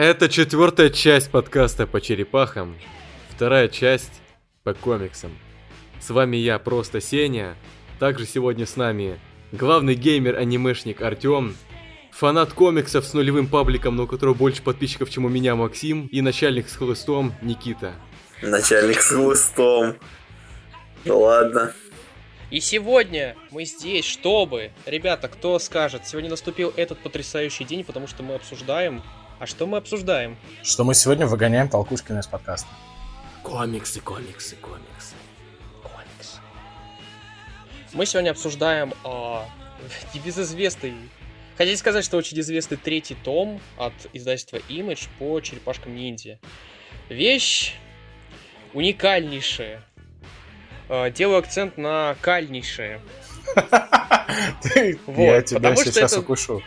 Это четвертая часть подкаста по черепахам, вторая часть по комиксам. С вами я, просто Сеня. Также сегодня с нами главный геймер-анимешник Артем, фанат комиксов с нулевым пабликом, но у которого больше подписчиков, чем у меня, Максим, и начальник с хлыстом Никита. Начальник с хлыстом. Ну ладно. И сегодня мы здесь, чтобы... Ребята, кто скажет, сегодня наступил этот потрясающий день, потому что мы обсуждаем... А что мы обсуждаем? Что мы сегодня выгоняем Толкушкина из подкаста. Комиксы, комиксы, комиксы. Комикс. Мы сегодня обсуждаем э, небезызвестный... Хотите сказать, что очень известный третий том от издательства Image по черепашкам ниндзя. Вещь уникальнейшая, Э, делаю акцент на кальнейшее. Я тебя сейчас укушу.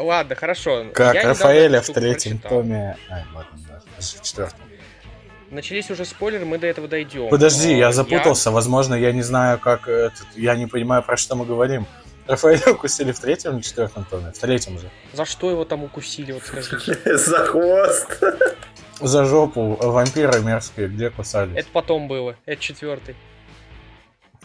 Ладно, хорошо. Как Рафаэля в третьем томе. ладно, в четвертом. Начались уже спойлеры, мы до этого дойдем. Подожди, я запутался. Возможно, я не знаю, как этот. Я не понимаю, про что мы говорим. Рафаэля укусили в третьем или четвертом томе? В третьем же. За что его там укусили, вот скажите? За хвост. За жопу вампиры мерзкие, где кусали? Это потом было, это четвертый.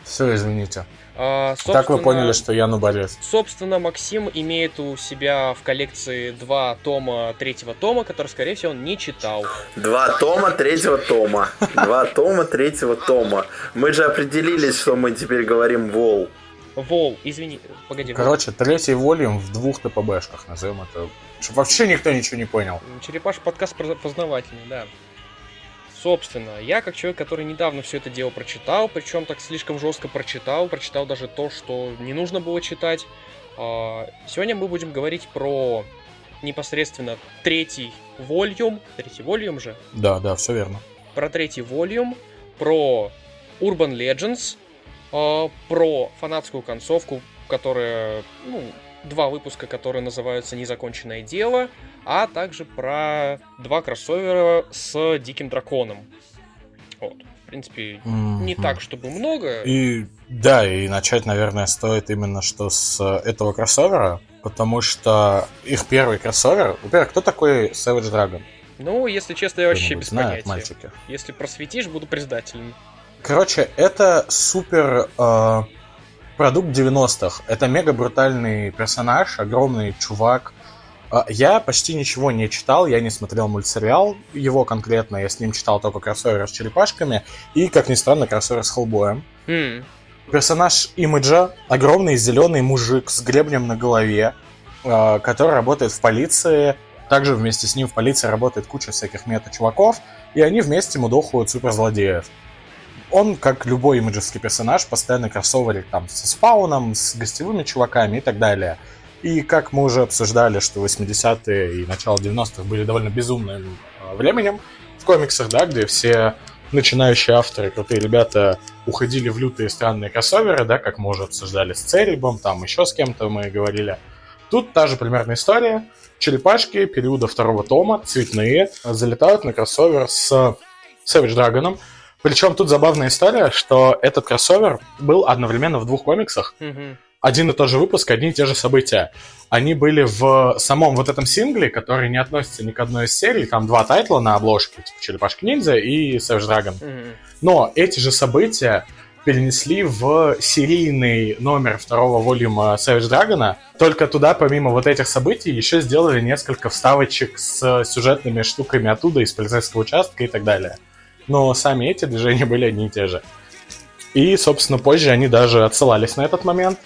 Все, извините. А, так вы поняли, что я нуболез. Собственно, Максим имеет у себя в коллекции два тома третьего тома, который, скорее всего, он не читал. Два тома третьего тома. Два тома третьего тома. Мы же определились, что мы теперь говорим Вол. Вол, извини, погоди. Короче, третий волюм в двух ТПБшках, назовем это. Чтобы вообще никто ничего не понял. Черепаш подкаст познавательный, да. Собственно, я как человек, который недавно все это дело прочитал, причем так слишком жестко прочитал, прочитал даже то, что не нужно было читать. А, сегодня мы будем говорить про непосредственно третий волюм. Третий волюм же? Да, да, все верно. Про третий волюм, про Urban Legends, а, про фанатскую концовку, которая, ну, два выпуска, которые называются «Незаконченное дело», а также про два кроссовера с Диким Драконом. Вот. В принципе, mm-hmm. не так, чтобы много. И да, и начать, наверное, стоит именно что с этого кроссовера, потому что их первый кроссовер... Во-первых, кто такой Savage Dragon? Ну, если честно, я вообще без знают, понятия. мальчики. Если просветишь, буду признателен. Короче, это супер э, продукт 90-х. Это мега брутальный персонаж, огромный чувак. Э, я почти ничего не читал, я не смотрел мультсериал его конкретно, я с ним читал только кроссовер с черепашками и, как ни странно, кроссовер с Хеллбоем. Mm. Персонаж имиджа, огромный зеленый мужик с гребнем на голове, э, который работает в полиции. Также вместе с ним в полиции работает куча всяких мета-чуваков, и они вместе мудохают суперзлодеев он, как любой имиджевский персонаж, постоянно кроссоверит там со спауном, с гостевыми чуваками и так далее. И как мы уже обсуждали, что 80-е и начало 90-х были довольно безумным а, временем в комиксах, да, где все начинающие авторы, крутые ребята, уходили в лютые странные кроссоверы, да, как мы уже обсуждали с Церебом, там еще с кем-то мы говорили. Тут та же примерная история. Черепашки периода второго тома, цветные, залетают на кроссовер с Savage Dragon, причем тут забавная история, что этот кроссовер был одновременно в двух комиксах. Mm-hmm. Один и тот же выпуск, одни и те же события. Они были в самом вот этом сингле, который не относится ни к одной из серий. Там два тайтла на обложке, типа Черепашки Ниндзя и Savage Dragon. Mm-hmm. Но эти же события перенесли в серийный номер второго волюма Savage Dragon. Только туда, помимо вот этих событий, еще сделали несколько вставочек с сюжетными штуками оттуда, из полицейского участка и так далее но сами эти события были одни и те же. И, собственно, позже они даже отсылались на этот момент.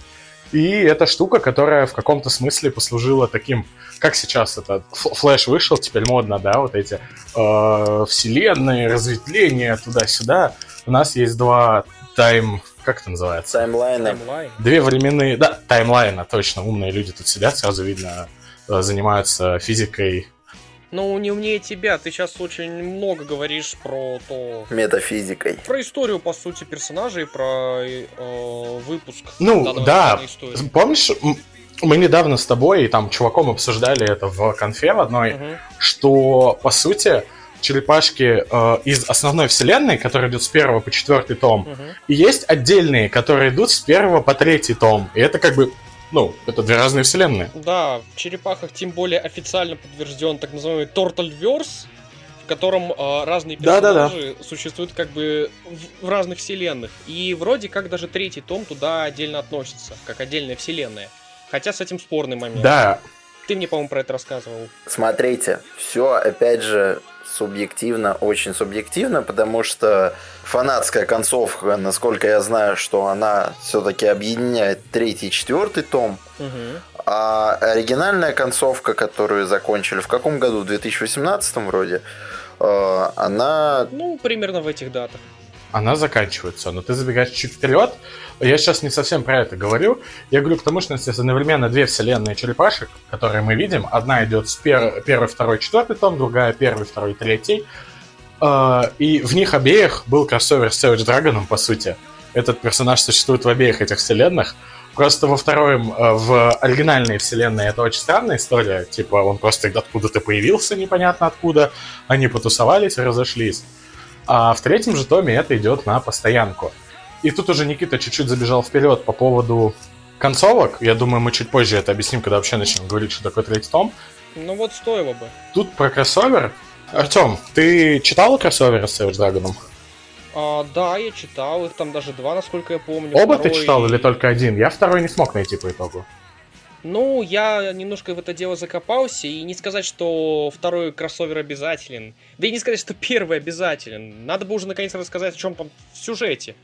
И эта штука, которая в каком-то смысле послужила таким, как сейчас этот флэш вышел, теперь модно, да, вот эти э, вселенные, разветвления туда-сюда. У нас есть два тайм, как это называется? Таймлайна. Две временные, да, таймлайна, точно, умные люди тут сидят, сразу видно, э, занимаются физикой ну, не умнее тебя, ты сейчас очень много говоришь про то... Метафизикой. Про историю, по сути, персонажей, про э, выпуск. Ну, да, помнишь, мы недавно с тобой и там чуваком обсуждали это в конфе в одной, угу. что, по сути, черепашки э, из основной вселенной, которая идет с первого по четвертый том, угу. и есть отдельные, которые идут с первого по третий том. И это как бы Ну, это две разные вселенные. Да, в черепахах тем более официально подтвержден так называемый Turtleverse, в котором э, разные персонажи Да-да-да. существуют как бы в, в разных вселенных. И вроде как даже третий том туда отдельно относится, как отдельная вселенная. Хотя с этим спорный момент. Да, Ты мне, по-моему, про это рассказывал. Смотрите, все опять же субъективно, очень субъективно, потому что фанатская концовка, насколько я знаю, что она все-таки объединяет третий и четвертый том, Мгм. а оригинальная концовка, которую закончили в каком году? В 2018 вроде, э, она Ну, примерно в этих датах. Она заканчивается, но ты забегаешь чуть вперед. Я сейчас не совсем про это говорю. Я говорю потому, что у нас есть одновременно две вселенные черепашек, которые мы видим. Одна идет с пер- первый, второй, четвертый том, другая первый, второй, третий. А, И в них обеих был кроссовер с Savage Dragon, по сути. Этот персонаж существует в обеих этих вселенных. Просто во втором, э, в оригинальной вселенной это очень странная история. Типа он просто откуда-то появился, непонятно откуда. Они потусовались разошлись. А в третьем же томе это идет на постоянку. И тут уже Никита чуть-чуть забежал вперед по поводу концовок. Я думаю, мы чуть позже это объясним, когда вообще начнем говорить, что такое третий том. Ну вот стоило бы. Тут про кроссовер. Артем, ты читал кроссоверы с Savage Dragon? А, да, я читал, их там даже два, насколько я помню. Оба ты Второй- читал или только один? Я второй не смог найти по итогу. Ну, я немножко в это дело закопался, и не сказать, что второй кроссовер обязателен. Да и не сказать, что первый обязателен. Надо бы уже наконец рассказать, о чем там в сюжете.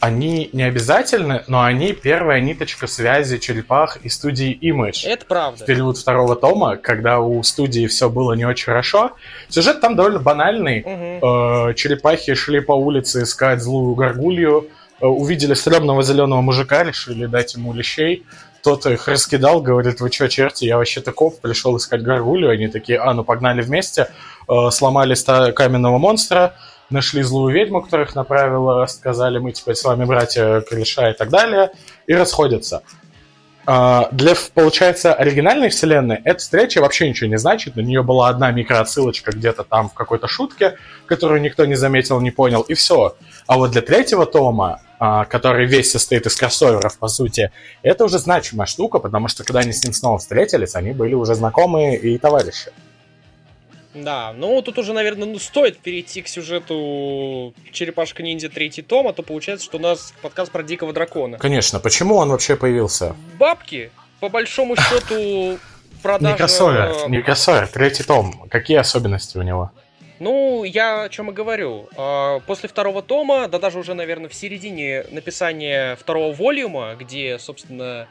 Они не обязательны, но они первая ниточка связи черепах и студии Image. Это правда. в период второго тома, когда у студии все было не очень хорошо. Сюжет там довольно банальный. Мгм. Э, черепахи шли по улице искать злую горгулью, э, увидели стрёмного зеленого мужика, решили дать ему лещей. Тот их раскидал, говорит, вы чё, черти, я вообще-то коп, пришел искать горгулью. Они такие, а, ну погнали вместе. Э, сломали каменного монстра, нашли злую ведьму, которая их направила, сказали, мы теперь с вами братья кореша и так далее, и расходятся. А, Для, получается, оригинальной вселенной эта встреча вообще ничего не значит. На нее была одна микроотсылочка где-то там в какой-то шутке, которую никто не заметил, не понял, и все. А вот для третьего тома, который весь состоит из кроссоверов, по сути, это уже значимая штука, потому что когда они с ним снова встретились, они были уже знакомые и товарищи. Да, ну тут уже, наверное, ну, стоит перейти к сюжету Черепашка-ниндзя третий том, а то получается, что у нас подкаст про дикого дракона. Конечно, почему он вообще появился? Бабки, по большому счету, продажа... Не кроссовер, не кроссовер, третий том. Какие особенности у него? Ну, я о чем и говорю. А, После второго тома, да даже уже, наверное, в середине написания второго волюма, где, собственно,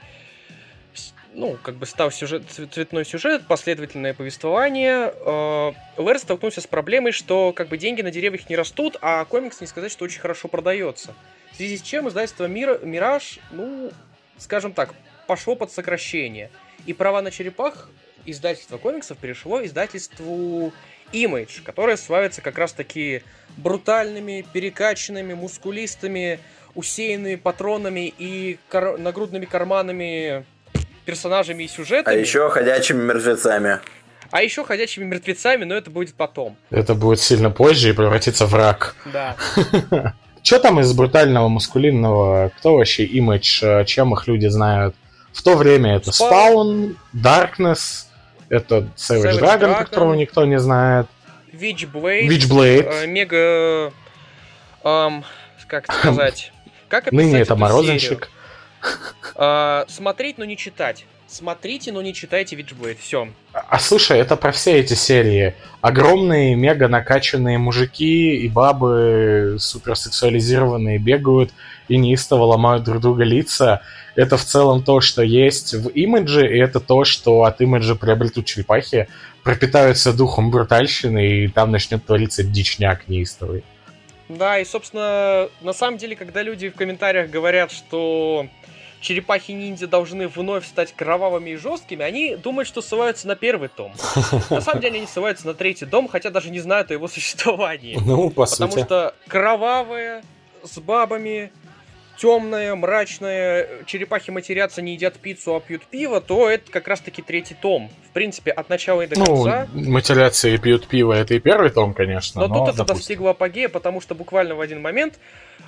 ну, как бы стал сюжет, цве- цветной сюжет, последовательное повествование, э, ЛР столкнулся с проблемой, что как бы деньги на деревьях не растут, а комикс не сказать, что очень хорошо продается. В связи с чем издательство Мира, Мираж, ну, скажем так, пошло под сокращение. И права на черепах издательство комиксов перешло издательству Image, которая славится как раз таки брутальными, перекачанными, мускулистыми, усеянными патронами и кар- нагрудными карманами персонажами и А сюжетами. еще ходячими мертвецами. А еще ходячими мертвецами, но это будет потом. Это будет сильно позже и превратится в рак. Да. Что там из брутального маскулинного? Кто вообще имидж? Чем их люди знают? В то время это. Spawn, Darkness, это Savage, Savage Dragon, Dragon. которого никто не знает, Witchblade. Witchblade. э, Мега... эм, как сказать? Как Ныне это Морозенщик. Э, смотреть, но не читать. Смотрите, но не читайте Witchblade. Все. А слушай, это про все эти серии. Огромные, мега накачанные мужики и бабы суперсексуализированные бегают и неистово ломают друг друга лица. Это в целом то, что есть в имидже, и это то, что от имиджа приобретут черепахи, пропитаются духом брутальщины, и там начнет твориться дичняк неистовый. Да, и, собственно, на самом деле, когда люди в комментариях говорят, что черепахи-ниндзя должны вновь стать кровавыми и жесткими, они думают, что ссылаются на первый том. На самом деле они ссылаются на третий том, хотя даже не знают о его существовании. Ну, по Потому что кровавые, с бабами, темное, мрачное, черепахи матерятся, не едят пиццу, а пьют пиво, то это как раз-таки третий том. В принципе, от начала и до Ну, конца. матерятся и пьют пиво, это и первый том, конечно. Но, Но, тут это допустим. достигло апогея, потому что буквально в один момент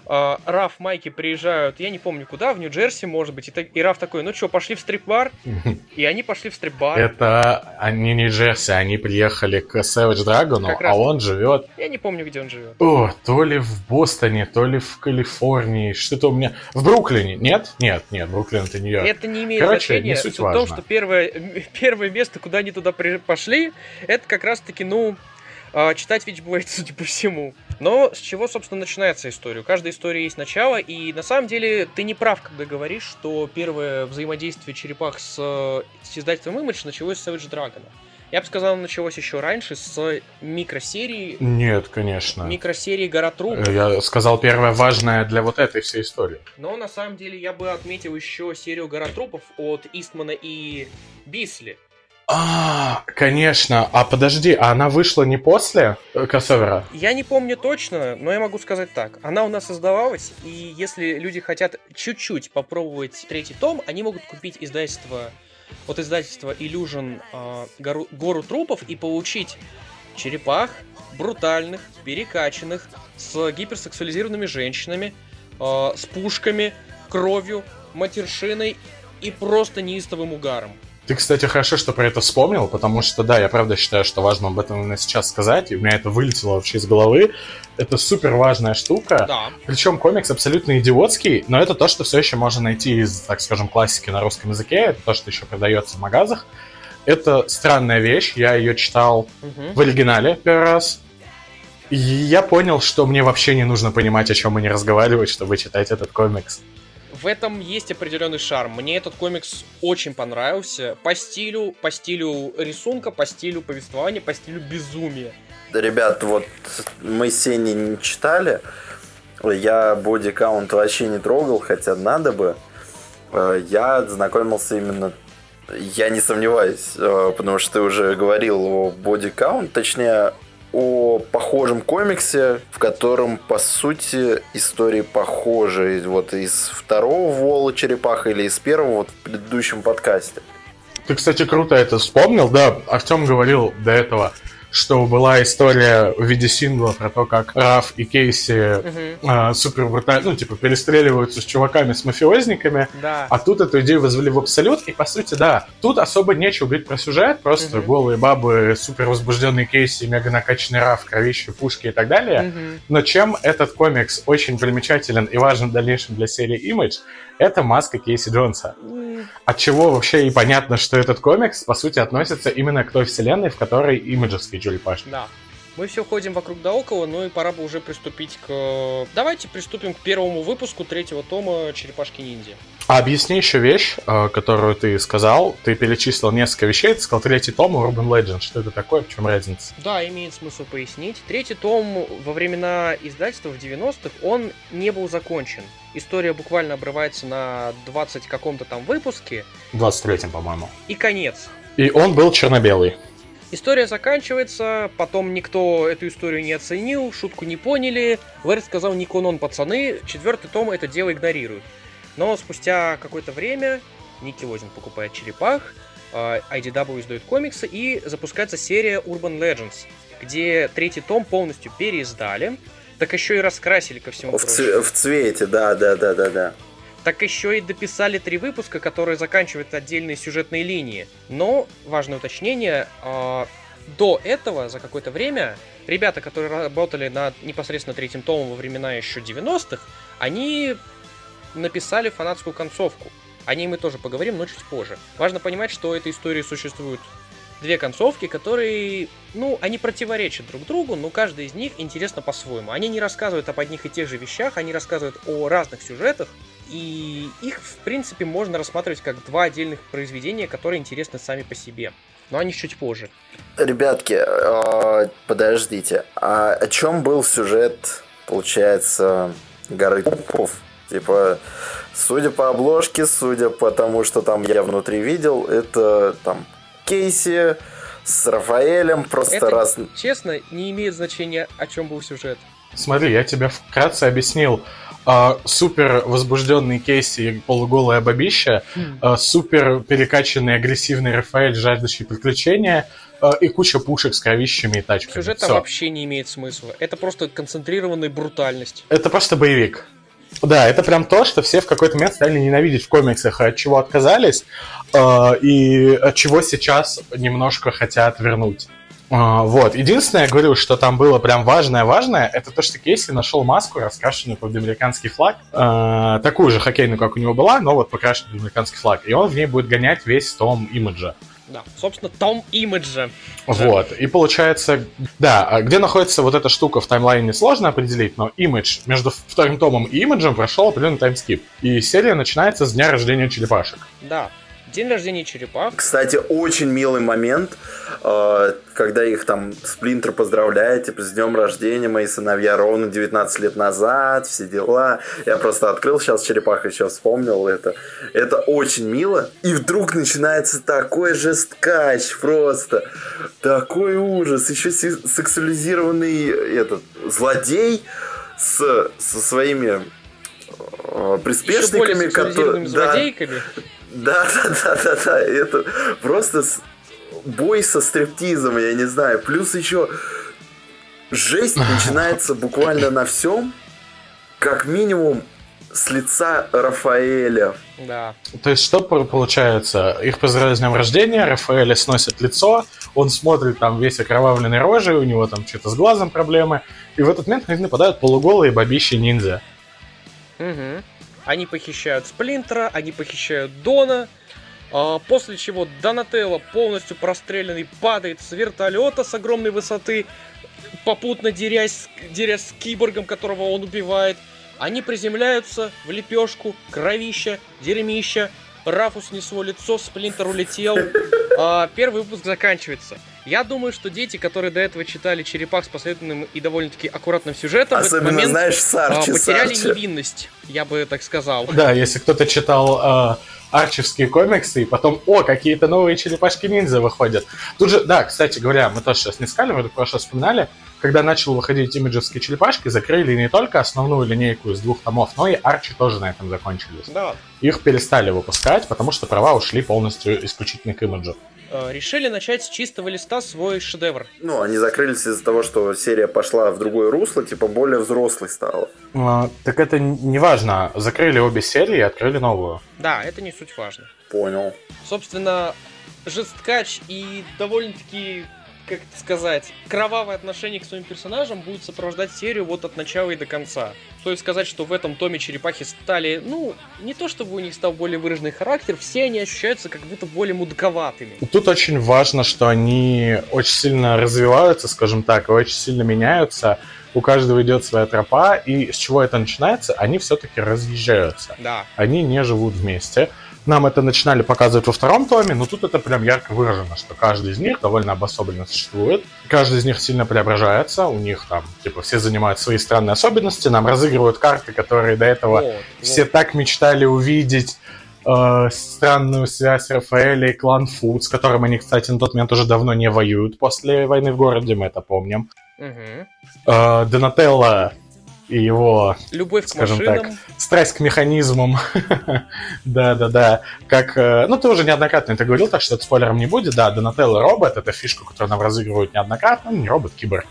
э, Раф, Майки приезжают, я не помню куда, в Нью-Джерси, может быть, и, так- и Раф такой, ну что, пошли в стрип-бар? И они пошли в стрип-бар. Это они не Джерси, они приехали к Savage Dragon, а он живет Я не помню, где он живет. О, то ли в Бостоне, то ли в Калифорнии. Что-то меня... В Бруклине. Нет? Нет, нет, Бруклин это Нью-Йорк. Это не имеет Короче, значения. не суть в том, что первое, первое место, куда они туда при- пошли, это как раз-таки, ну, а, читать Witchblade, судя по всему. Но с чего, собственно, начинается история? У каждой истории есть начало, и на самом деле ты не прав, когда говоришь, что первое взаимодействие черепах с, э, с издательством Image началось с Savage Dragon. Я бы сказал, началось еще раньше с микросерии, Нет, конечно. микросерии Гора Труп. Э, Я сказал первое важное для вот этой всей истории. Но на самом деле я бы отметил еще серию Гора Трупов от Истмана и Бисли. А, конечно. А подожди, а она вышла не после э, кроссовера? Я не помню точно, но я могу сказать так. Она у нас создавалась, и если люди хотят чуть-чуть попробовать третий том, они могут купить издательство от издательства Illusion а, гору, гору трупов и получить черепах брутальных, перекачанных, с гиперсексуализированными женщинами, а, с пушками, кровью, матершиной и просто неистовым угаром. Ты, кстати, хорошо, что про это вспомнил, потому что, да, я правда считаю, что важно об этом именно сейчас сказать, и у меня это вылетело вообще из головы. Это супер важная штука. Да. Причем комикс абсолютно идиотский, но это то, что все еще можно найти из, так скажем, классики на русском языке, это то, что еще продается в магазах. Это странная вещь, я ее читал Мгм. в оригинале первый раз. И я понял, что мне вообще не нужно понимать, о чем они разговаривают, чтобы читать этот комикс. В этом есть определенный шарм. Мне этот комикс очень понравился. По стилю, по стилю рисунка, по стилю повествования, по стилю безумия. Ребят, вот мы с Сеней не читали. Я бодикаунт вообще не трогал, хотя надо бы. Э, Я знакомился именно... Я не сомневаюсь, э, потому что ты уже говорил о бодикаунт, точнее, о похожем комиксе, в котором, по сути, истории похожи. Вот из второго Вола Черепаха или из первого вот в предыдущем подкасте. Ты, кстати, круто это вспомнил, да, Артем говорил до этого, что была история в виде сингла про то, как Раф и Кейси Мгм. э, супер брутально, ну, типа, перестреливаются с чуваками, с мафиозниками, Да. А тут эту идею возвели в абсолют, и по сути, да, тут особо нечего говорить про сюжет, просто Мгм. голые бабы, супер возбужденные кейси, мега накачанный раф, кровище, пушки и так далее. Мгм. Но чем этот комикс очень примечателен и важен в дальнейшем для серии Image, это маска Кейси Джонса. От чего вообще и понятно, что этот комикс, по сути, относится именно к той вселенной, в которой имиджевский черепашки. Да. Мы все ходим вокруг да около, ну и пора бы уже приступить к... Давайте приступим к первому выпуску третьего тома «Черепашки-ниндзя». А объясни еще вещь, э, которую ты сказал. Ты перечислил несколько вещей, ты сказал третий том Urban Legend. Что это такое, в чем разница? Да, имеет смысл пояснить. Третий том во времена издательства в 90-х, он не был закончен. История буквально обрывается на 20 каком-то там выпуске, В 23-м, по-моему. и конец. И он был черно-белый. История заканчивается, потом никто эту историю не оценил, шутку не поняли. Лэрд сказал «Никонон, пацаны», четвертый том это дело игнорирует. Но спустя какое-то время Ники Лозин покупает черепах, а, IDW издает комиксы и запускается серия Urban Legends, где третий том полностью переиздали, так еще и раскрасили ко всему В, ц- в цвете, да, да, да, да, да. Так еще и дописали три выпуска, которые заканчивают отдельные сюжетные линии. Но, важное уточнение, а, до этого, за какое-то время, ребята, которые работали над непосредственно третьим томом во времена еще 90-х, они написали фанатскую концовку. О ней мы тоже поговорим, но чуть позже. Важно понимать, что у этой истории существуют две концовки, которые, ну, они противоречат друг другу, но каждая из них интересна по-своему. Они не рассказывают об одних и тех же вещах, они рассказывают о разных сюжетах, и их, в принципе, можно рассматривать как два отдельных произведения, которые интересны сами по себе. Но они чуть позже. Ребятки, э, подождите, а о чем был сюжет, получается, горы трупов? Типа, судя по обложке, судя по тому, что там я внутри видел, это там Кейси с Рафаэлем просто Это, раз... честно, не имеет значения, о чем был сюжет. Смотри, я тебе вкратце объяснил. А, супер возбужденный Кейси и полуголая бабища, а, супер перекачанный агрессивный Рафаэль, жаждущий приключения а, и куча пушек с кровищами и тачками. Сюжет там вообще не имеет смысла. Это просто концентрированная брутальность. Это просто боевик. Да, это прям то, что все в какой-то момент стали ненавидеть в комиксах, от чего отказались, и от чего сейчас немножко хотят вернуть. А, вот. Единственное, я говорю, что там было прям важное-важное, это то, что Кейси нашел маску, раскрашенную под американский флаг, э, такую же хоккейную, как у него была, но вот покрашенную под американский флаг. И он в ней будет гонять весь том имиджа. Да, собственно, том имиджа. Вот, и получается, да, а где находится вот эта штука в таймлайне сложно определить, но имидж между вторым томом и имиджем прошел определенный таймскип. И серия начинается с дня рождения черепашек. Да, День рождения черепах. Кстати, очень милый момент, э, когда их там Сплинтер поздравляет, типа, с днем рождения, мои сыновья ровно 19 лет назад, все дела. Я просто открыл сейчас черепах, еще вспомнил это. Это очень мило. И вдруг начинается такой жесткач просто. Такой ужас. Еще сексуализированный этот злодей с, со своими э, приспешниками, которые... Да, да, да, да, да, да. Это просто бой со стриптизом, я не знаю. Плюс еще жесть начинается буквально на всем. Как минимум с лица Рафаэля. Да. То есть что получается? Их поздравляют с днем рождения, Рафаэля сносит лицо, он смотрит там весь окровавленный рожей, у него там что-то с глазом проблемы, и в этот момент на них нападают полуголые бабищи ниндзя. Угу. Они похищают Сплинтера, они похищают Дона, а, после чего Донателло полностью простреленный падает с вертолета с огромной высоты, попутно дерясь, дерясь с киборгом, которого он убивает. Они приземляются в лепешку, кровища, дерьмища, Рафу снесло лицо, Сплинтер улетел. А, первый выпуск заканчивается. Я думаю, что дети, которые до этого читали «Черепах» с последовательным и довольно-таки аккуратным сюжетом, Особенно, в этот момент знаешь, Сарчи, а, потеряли Сарчи. невинность, я бы так сказал. Да, если кто-то читал а, арчевские комиксы, и потом, о, какие-то новые черепашки-ниндзя выходят. Тут же, да, кстати говоря, мы тоже сейчас не сказали, мы только что вспоминали, когда начал выходить имиджевские черепашки, закрыли не только основную линейку из двух томов, но и Арчи тоже на этом закончились. Да. Их перестали выпускать, потому что права ушли полностью исключительно к имиджу. Э, решили начать с чистого листа свой шедевр. Ну, они закрылись из-за того, что серия пошла в другое русло, типа более взрослой стала. А, так это не важно. Закрыли обе серии и открыли новую. Да, это не суть важно. Понял. Собственно, жесткач и довольно-таки как это сказать, кровавое отношение к своим персонажам будет сопровождать серию вот от начала и до конца. Стоит сказать, что в этом томе черепахи стали, ну, не то чтобы у них стал более выраженный характер, все они ощущаются как будто более мудковатыми. Тут очень важно, что они очень сильно развиваются, скажем так, и очень сильно меняются. У каждого идет своя тропа, и с чего это начинается, они все-таки разъезжаются. Да. Они не живут вместе. Нам это начинали показывать во втором томе, но тут это прям ярко выражено, что каждый из них довольно обособленно существует. Каждый из них сильно преображается, у них там, типа, все занимают свои странные особенности, нам разыгрывают карты, которые до этого вот, все вот. так мечтали увидеть. Э, странную связь Рафаэля и клан Фуд, с которым они, кстати, на тот момент уже давно не воюют после войны в городе, мы это помним. Угу. Э, Донателло и его, Любовь скажем так, страсть к механизмам. Да-да-да. Как, э, ну, ты уже неоднократно это говорил, так что это спойлером не будет. Да, Донателло робот, это фишка, которую нам разыгрывают неоднократно, не робот, киборг.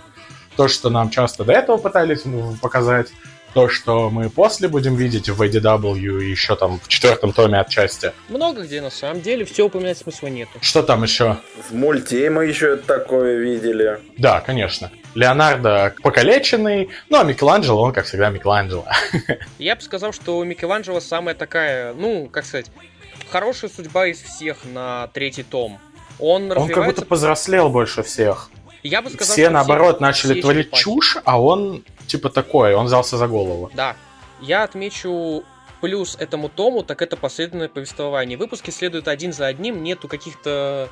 То, что нам часто до этого пытались показать, то, что мы после будем видеть в ADW и еще там в четвертом томе отчасти. Много где на самом деле, все упоминать смысла нету. Что там еще? В мульте мы еще такое видели. Да, конечно. Леонардо покалеченный, ну а Микеланджело, он, как всегда, Микеланджело. Я бы сказал, что у Микеланджело самая такая, ну, как сказать, хорошая судьба из всех на третий том. Он, он как будто повзрослел больше всех. Я бы сказал, все наоборот начали творить чушь, а он типа такой, он взялся за голову. Да. Я отмечу плюс этому тому, так это последовательное повествование. Выпуски следуют один за одним, нету каких-то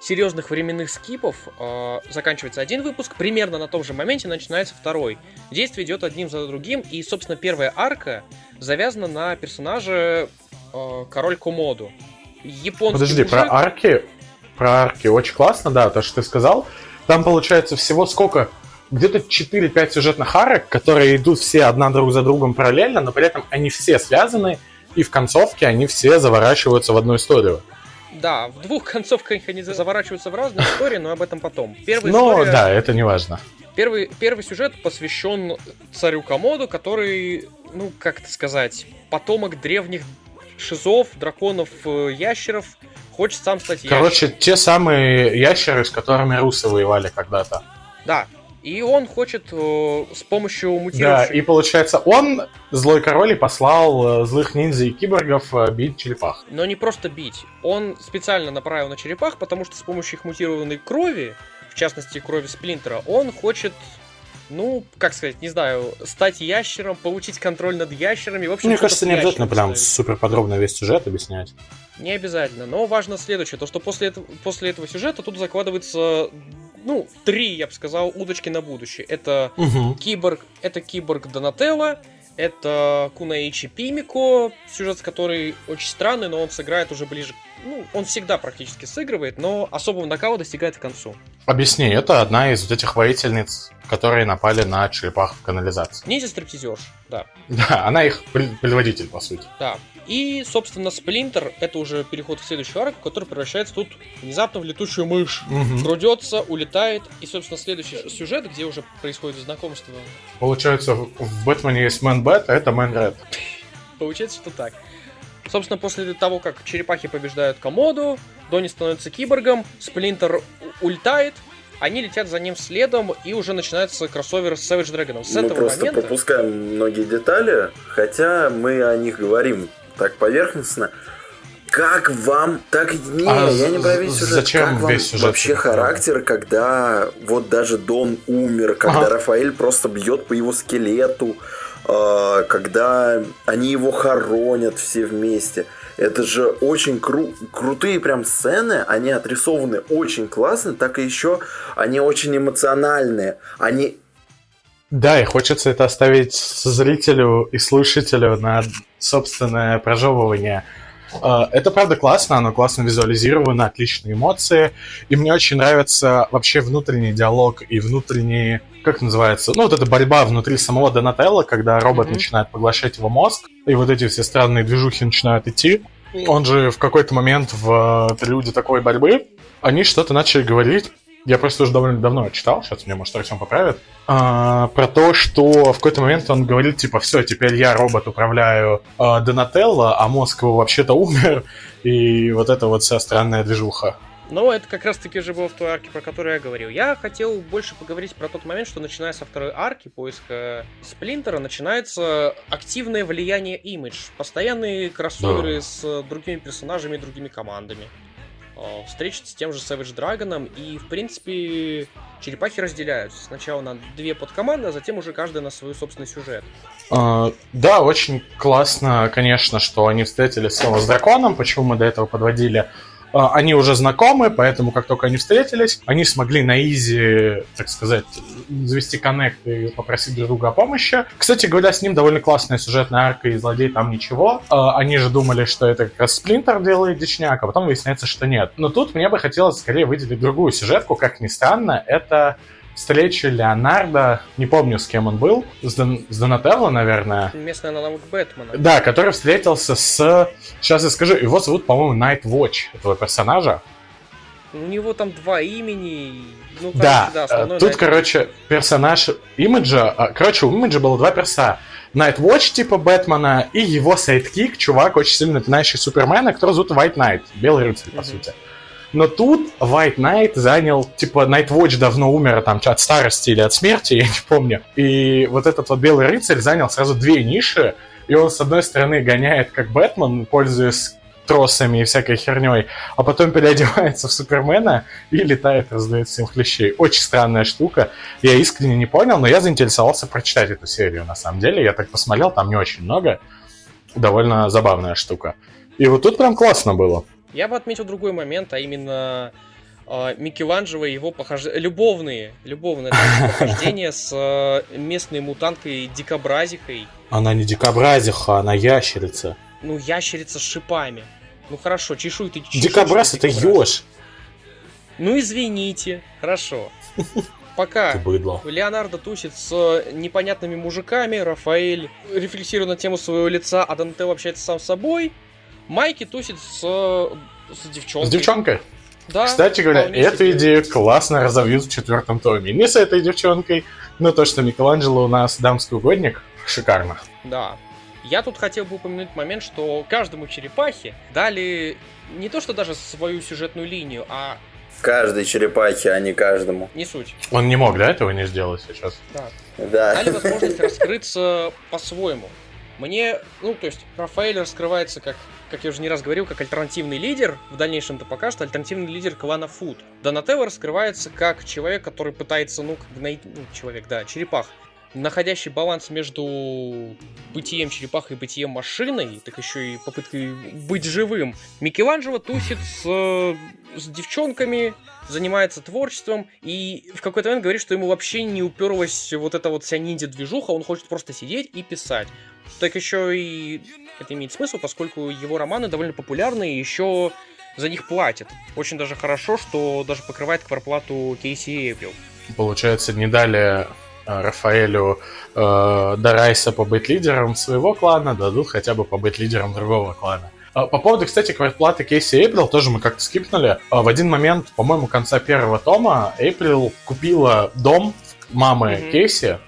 серьезных временных скипов. Э, заканчивается один выпуск, примерно на том же моменте начинается второй. Действие идет одним за другим, и, собственно, первая арка завязана на персонаже э, Король Комоду. Японский Подожди, мужик... про арки? Про арки очень классно, да, то, что ты сказал. Там получается всего сколько? где-то 4-5 сюжетных арок, которые идут все одна друг за другом параллельно, но при этом они все связаны, и в концовке они все заворачиваются в одну историю. Да, в двух концовках они заворачиваются в разные истории, но об этом потом. Первая ну, история... да, это не важно. Первый, первый сюжет посвящен царю Комоду, который, ну, как это сказать, потомок древних шизов, драконов, э, ящеров, хочет сам стать ящером. Короче, те самые ящеры, с которыми русы воевали когда-то. Да, и он хочет э, с помощью мутировавших... Да, и получается, он, злой король, и послал э, злых ниндзя и киборгов э, бить черепах. Но не просто бить. Он специально направил на черепах, потому что с помощью их мутированной крови, в частности, крови Сплинтера, он хочет ну, как сказать, не знаю, стать ящером, получить контроль над ящерами. В общем, Мне кажется, не обязательно прям супер подробно весь сюжет объяснять. Не обязательно, но важно следующее, то что после этого, после этого сюжета тут закладывается, ну, три, я бы сказал, удочки на будущее. Это угу. киборг, это киборг Донателло, это Кунаичи Пимико, сюжет с которой очень странный, но он сыграет уже ближе ну, он всегда практически сыгрывает, но особого накала достигает к концу. Объясни, это одна из вот этих воительниц, которые напали на черепах в канализации. Ниндзя-стриптизерш, да. Да, она их предводитель, по сути. Да. И, собственно, Сплинтер — это уже переход в следующую арку, который превращается тут внезапно в летучую мышь. Угу. Крадется, улетает. И, собственно, следующий сюжет, где уже происходит знакомство. Получается, в Бэтмене есть Man-Bat, а это Man-Rat. Получается, что так. Собственно, после того, как черепахи побеждают Комоду, Донни становится киборгом, Сплинтер улетает, они летят за ним следом, и уже начинается кроссовер с Savage Dragon. С мы этого просто момента... пропускаем многие детали, хотя мы о них говорим так поверхностно. Как вам так не, а я не про весь сюжет. Зачем как вам весь сюжет? Вообще характер, когда вот даже Дон умер, когда ага. Рафаэль просто бьет по его скелету, а, когда они его хоронят все вместе. Это же очень кру- крутые прям сцены, они отрисованы очень классно, так и еще они очень эмоциональные. Они да, и хочется это оставить зрителю и слушателю на собственное прожевывание. А, это правда классно, оно классно визуализировано, отличные эмоции. И мне очень нравится вообще внутренний диалог и внутренние, как называется, ну вот эта борьба внутри самого Донателла, когда робот mm-hmm. начинает поглощать его мозг, и вот эти все странные движухи начинают идти. Он же в какой-то момент в периоде такой борьбы, они что-то начали говорить я просто уже довольно давно читал, сейчас меня, может, Артем поправит, а, про то, что в какой-то момент он говорит, типа, все, теперь я робот управляю а, Донателло, а мозг его вообще-то умер, и вот это вот вся странная движуха. Ну, это как раз-таки же было в той арке, про которую я говорил. Я хотел больше поговорить про тот момент, что начиная со второй арки поиска Сплинтера начинается активное влияние имидж. Постоянные кроссоверы да. с другими персонажами и другими командами. Э, встретиться с тем же Savage Dragon, и, в принципе, черепахи разделяются. Сначала на две подкоманды, а затем уже каждая на свой собственный сюжет. Uh, да, очень классно, конечно, что они встретились снова с драконом. Почему мы до этого подводили а, они уже знакомы, поэтому как только они встретились, они смогли на изи, так сказать, завести коннект и попросить друг друга о помощи. Кстати говоря, с ним довольно классная сюжетная арка, и злодей там ничего. А, они же думали, что это как раз Сплинтер делает дичняк, а потом выясняется, что нет. Но тут мне бы хотелось скорее выделить другую сюжетку, как ни странно, это встречи Леонардо, не помню, с кем он был, с, Дон, с Донателло, наверное. Местный аналог Бэтмена. Да, который встретился с... Сейчас я скажу, его зовут, по-моему, Night Watch, этого персонажа. У него там два имени. Ну, да, да э, тут, Night короче, персонаж Имиджа... А, короче, у Имиджа было два перса. Night Watch типа Бэтмена и его сайдкик, чувак, очень сильно напоминающий Супермена, который зовут White Knight, Белый рыцарь, по mm-hmm. сути. Но тут White Knight занял, типа, Nightwatch давно умер там от старости или от смерти, я не помню. И вот этот вот Белый Рыцарь занял сразу две ниши, и он, с одной стороны, гоняет как Бэтмен, пользуясь тросами и всякой херней, а потом переодевается в Супермена и летает, раздает всем хлещей. Очень странная штука. Я искренне не понял, но я заинтересовался прочитать эту серию, на самом деле. Я так посмотрел, там не очень много. Довольно забавная штука. И вот тут прям классно было. Я бы отметил другой момент, а именно э, Микеланджело и его похож... любовные, любовные похождения с э, местной мутанткой Дикобразихой. Она не Дикобразиха, она ящерица. Ну, ящерица с шипами. Ну хорошо, чешуй ты чешуй, Дикобраз это еж. Ну извините, хорошо. пока. Леонардо тусит с непонятными мужиками, Рафаэль рефлексирует на тему своего лица, а Донателло общается сам с собой, Майки тусит с, с девчонкой. С девчонкой. Да, Кстати говоря, эту себе. идею классно разовьют в четвертом томе. Не с этой девчонкой, но то, что Микеланджело у нас дамский угодник, шикарно. Да. Я тут хотел бы упомянуть момент, что каждому черепахе дали не то что даже свою сюжетную линию, а Каждой черепахе, а не каждому. не суть. Он не мог, да, этого не сделать сейчас? Да. Да. Дали возможность раскрыться по-своему. Мне, ну, то есть, Рафаэль раскрывается как, как я уже не раз говорил, как альтернативный лидер. В дальнейшем-то пока что альтернативный лидер клана Фуд. Донателло раскрывается как человек, который пытается, ну, как бы найти... Ну, человек, да, черепах. Находящий баланс между бытием черепахи и бытием машиной, так еще и попыткой быть живым. Микеланджело тусит с, с девчонками, занимается творчеством, и в какой-то момент говорит, что ему вообще не уперлась вот эта вот вся ниндзя-движуха, он хочет просто сидеть и писать. Так еще и это имеет смысл, поскольку его романы довольно популярны, и еще за них платят. Очень даже хорошо, что даже покрывает кварплату Кейси и Эйприл. Получается, не дали э, Рафаэлю э, Дарайса побыть лидером своего клана, дадут хотя бы побыть лидером другого клана. А, По поводу, кстати, квартплаты Кейси Эйприл тоже мы как-то скипнули. А, В один момент, по-моему, конца первого тома Эйприл купила дом мамы Мгм. Кейси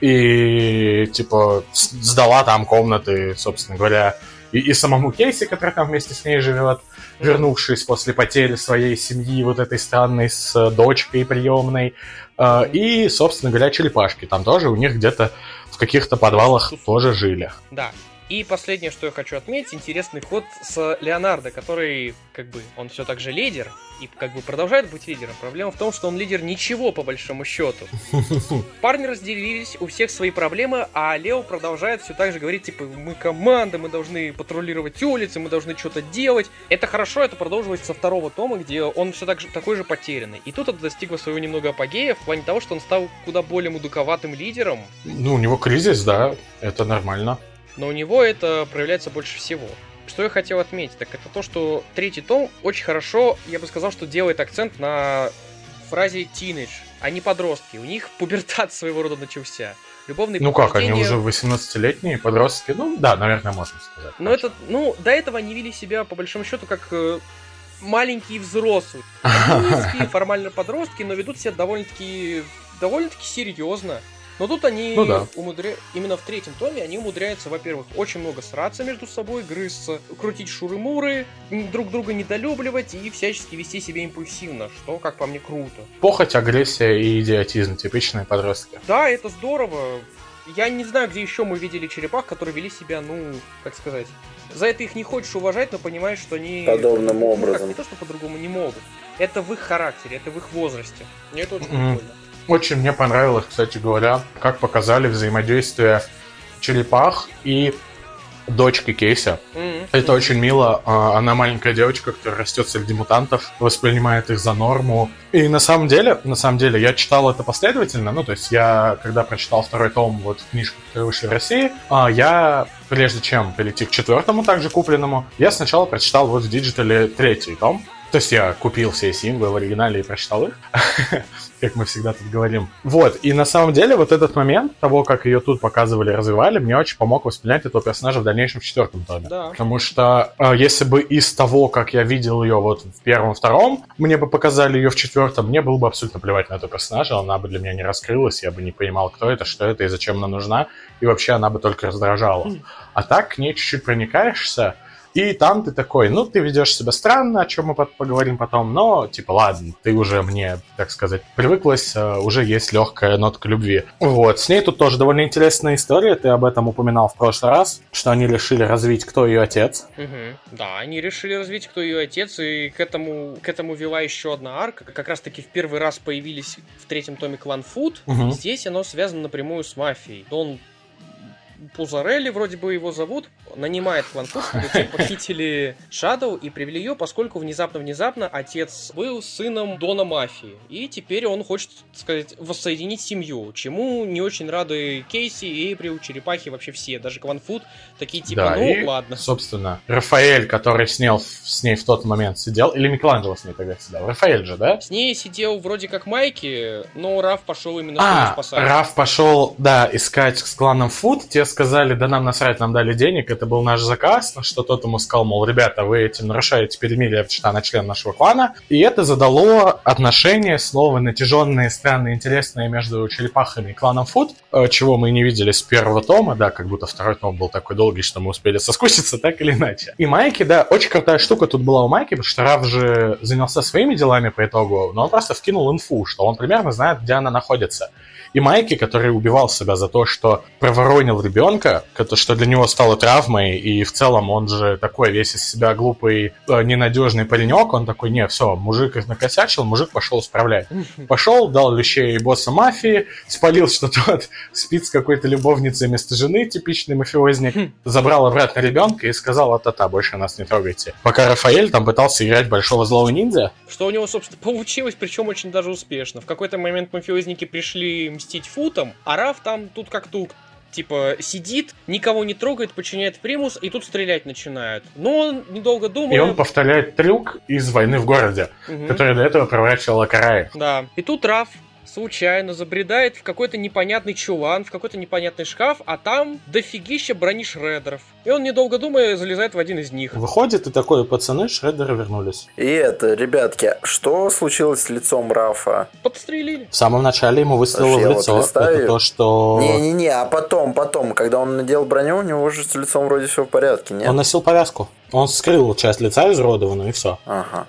и, типа, сдала там комнаты, собственно говоря, и, и самому Кейси, который там вместе с ней живет, вернувшись после потери своей семьи, вот этой странной с дочкой приемной, Э, и, собственно говоря, черепашки. Там тоже у них где-то в каких-то подвалах тоже жили. Да. И последнее, что я хочу отметить, интересный ход с Леонардо, который, как бы, он все так же лидер, и как бы продолжает быть лидером. Проблема в том, что он лидер ничего, по большому счету. Парни разделились, у всех свои проблемы, а Лео продолжает все так же говорить, типа, мы команда, мы должны патрулировать улицы, мы должны что-то делать. Это хорошо, это продолжилось со второго тома, где он все так же, такой же потерянный. И тут это достигло своего немного апогея в плане того, что он стал куда более мудуковатым лидером, Ну, у него кризис, да, это нормально. Но у него это проявляется больше всего. Что я хотел отметить, так это то, что третий том очень хорошо, я бы сказал, что делает акцент на фразе teenage, а не подростки. У них пубертат своего рода начался. Любовные Ну как, они уже 18-летние подростки? Ну да, наверное, можно сказать. Но это, ну, до этого они вели себя, по большому счету, как э, маленькие взрослые. Они низкие, формально подростки, но ведут себя довольно-таки довольно-таки серьезно. Но тут они Ну да. умудря- именно в третьем томе они умудряются, во-первых, очень много сраться между собой, грызться, крутить шуры-муры, друг друга недолюбливать и всячески вести себя импульсивно, что, как по мне, круто. Похоть, агрессия и идиотизм, типичные подростки. Да, это здорово. Я не знаю, где еще мы видели черепах, которые вели себя, ну, как сказать. За это их не хочешь уважать, но понимаешь, что они... Подобным ну, как, образом. не то, что по-другому не могут. Это в их характере, это в их возрасте. Мне это очень прикольно. Очень мне понравилось, кстати говоря, как показали взаимодействие черепах и дочки Кейси. Мгм. Это очень мило. А, Она маленькая девочка, которая растет среди мутантов, воспринимает их за норму. И на самом деле, на самом деле, я читал это последовательно. Ну, то есть я, когда прочитал второй том вот книжки, которые вышли в России, а, я, прежде чем перейти к четвертому, также купленному, я сначала прочитал вот в digital е третий том. То есть я купил все синглы в оригинале и прочитал их, как мы всегда тут говорим. Вот, и на самом деле вот этот момент того, как ее тут показывали, развивали, мне очень помог воспринять этого персонажа в дальнейшем в четвертом томе. Да. Потому что э, если бы из того, как я видел ее вот в первом, втором, мне бы показали ее в четвертом, мне было бы абсолютно плевать на эту персонажа, она бы для меня не раскрылась, я бы не понимал, кто это, что это и зачем она нужна, и вообще она бы только раздражала. Хм. А так к ней чуть-чуть проникаешься, и там ты такой, ну, ты ведешь себя странно, о чем мы поговорим потом, но, типа, ладно, ты уже мне, так сказать, привыклась, э, уже есть легкая нотка любви. Вот, с ней тут тоже довольно интересная история, ты об этом упоминал в прошлый раз, что они решили развить, кто ее отец. Мгм. Да, они решили развить, кто ее отец, и к этому, к этому вела еще одна арка. Как раз таки в первый раз появились в третьем томе клан Фуд. Мгм. Здесь оно связано напрямую с мафией. Дон Пузарелли, вроде бы его зовут, нанимает чтобы те похитили Шадоу и привели ее, поскольку внезапно-внезапно отец был сыном Дона Мафии. И теперь он хочет, так сказать, воссоединить семью, чему не очень рады Кейси, Эйприл, Черепахи, вообще все. Даже Кванфут такие типа, Да, ну и, ладно. Собственно, Рафаэль, который снял с ней в тот момент сидел, или Микеланджело с ней тогда сидел? Рафаэль же, да? С ней сидел вроде как Майки, но Раф пошел именно А, спасать. Раф пошел, да, искать с кланом Фуд. Те сказали, да нам насрать, нам дали денег, это был наш заказ. На что тот ему сказал, мол, ребята, вы этим нарушаете перемирие, потому что она член нашего клана. И это задало отношения снова натяженные, странные, интересные между черепахами и кланом Фуд, э, чего мы не видели с первого тома, да, как будто второй том был такой долгий, что мы успели соскучиться, так или иначе. И Майки, да, очень крутая штука тут была у Майки, потому что Раф же занялся своими делами по итогу, но он просто вкинул инфу, что он примерно знает, где она находится. И Майки, который убивал себя за то, что проворонил ребенка, что для него стало травмой, и в целом он же такой весь из себя глупый, э, ненадежный паренек, он такой, не, все, мужик накосячил, мужик пошел исправлять. Пошел, дал вещей босса мафии, спалил, что тот спит с какой-то любовницей вместо жены, типичный мафиозник, забрал обратно ребенка и сказал, а-та-та, больше нас не трогайте. Пока Рафаэль там пытался играть большого злого ниндзя, Что у него, собственно, получилось, причем очень даже успешно. В какой-то момент мафиозники пришли мстить футом, а Раф там тут как тут. Типа, сидит, никого не трогает, подчиняет примус, и тут стрелять начинает. Но он, недолго и думая... он повторяет трюк из «Войны в городе», Мгм. который до этого проворачивала Карай. Да. И тут Раф случайно забредает в какой-то непонятный чулан, в какой-то непонятный шкаф, а там дофигища брони шредеров. И он, недолго думая, залезает в один из них. Выходит, и такой, пацаны, шредеры вернулись. И это, ребятки, что случилось с лицом Рафа? Подстрелили. В самом начале ему выстрелило в вот лицо. представил- Это то, что... Не-не-не, а потом, потом, когда он надел броню, у него же с лицом вроде все в порядке, нет? Он носил повязку. Он скрыл часть лица изуродованную, и все. Ага,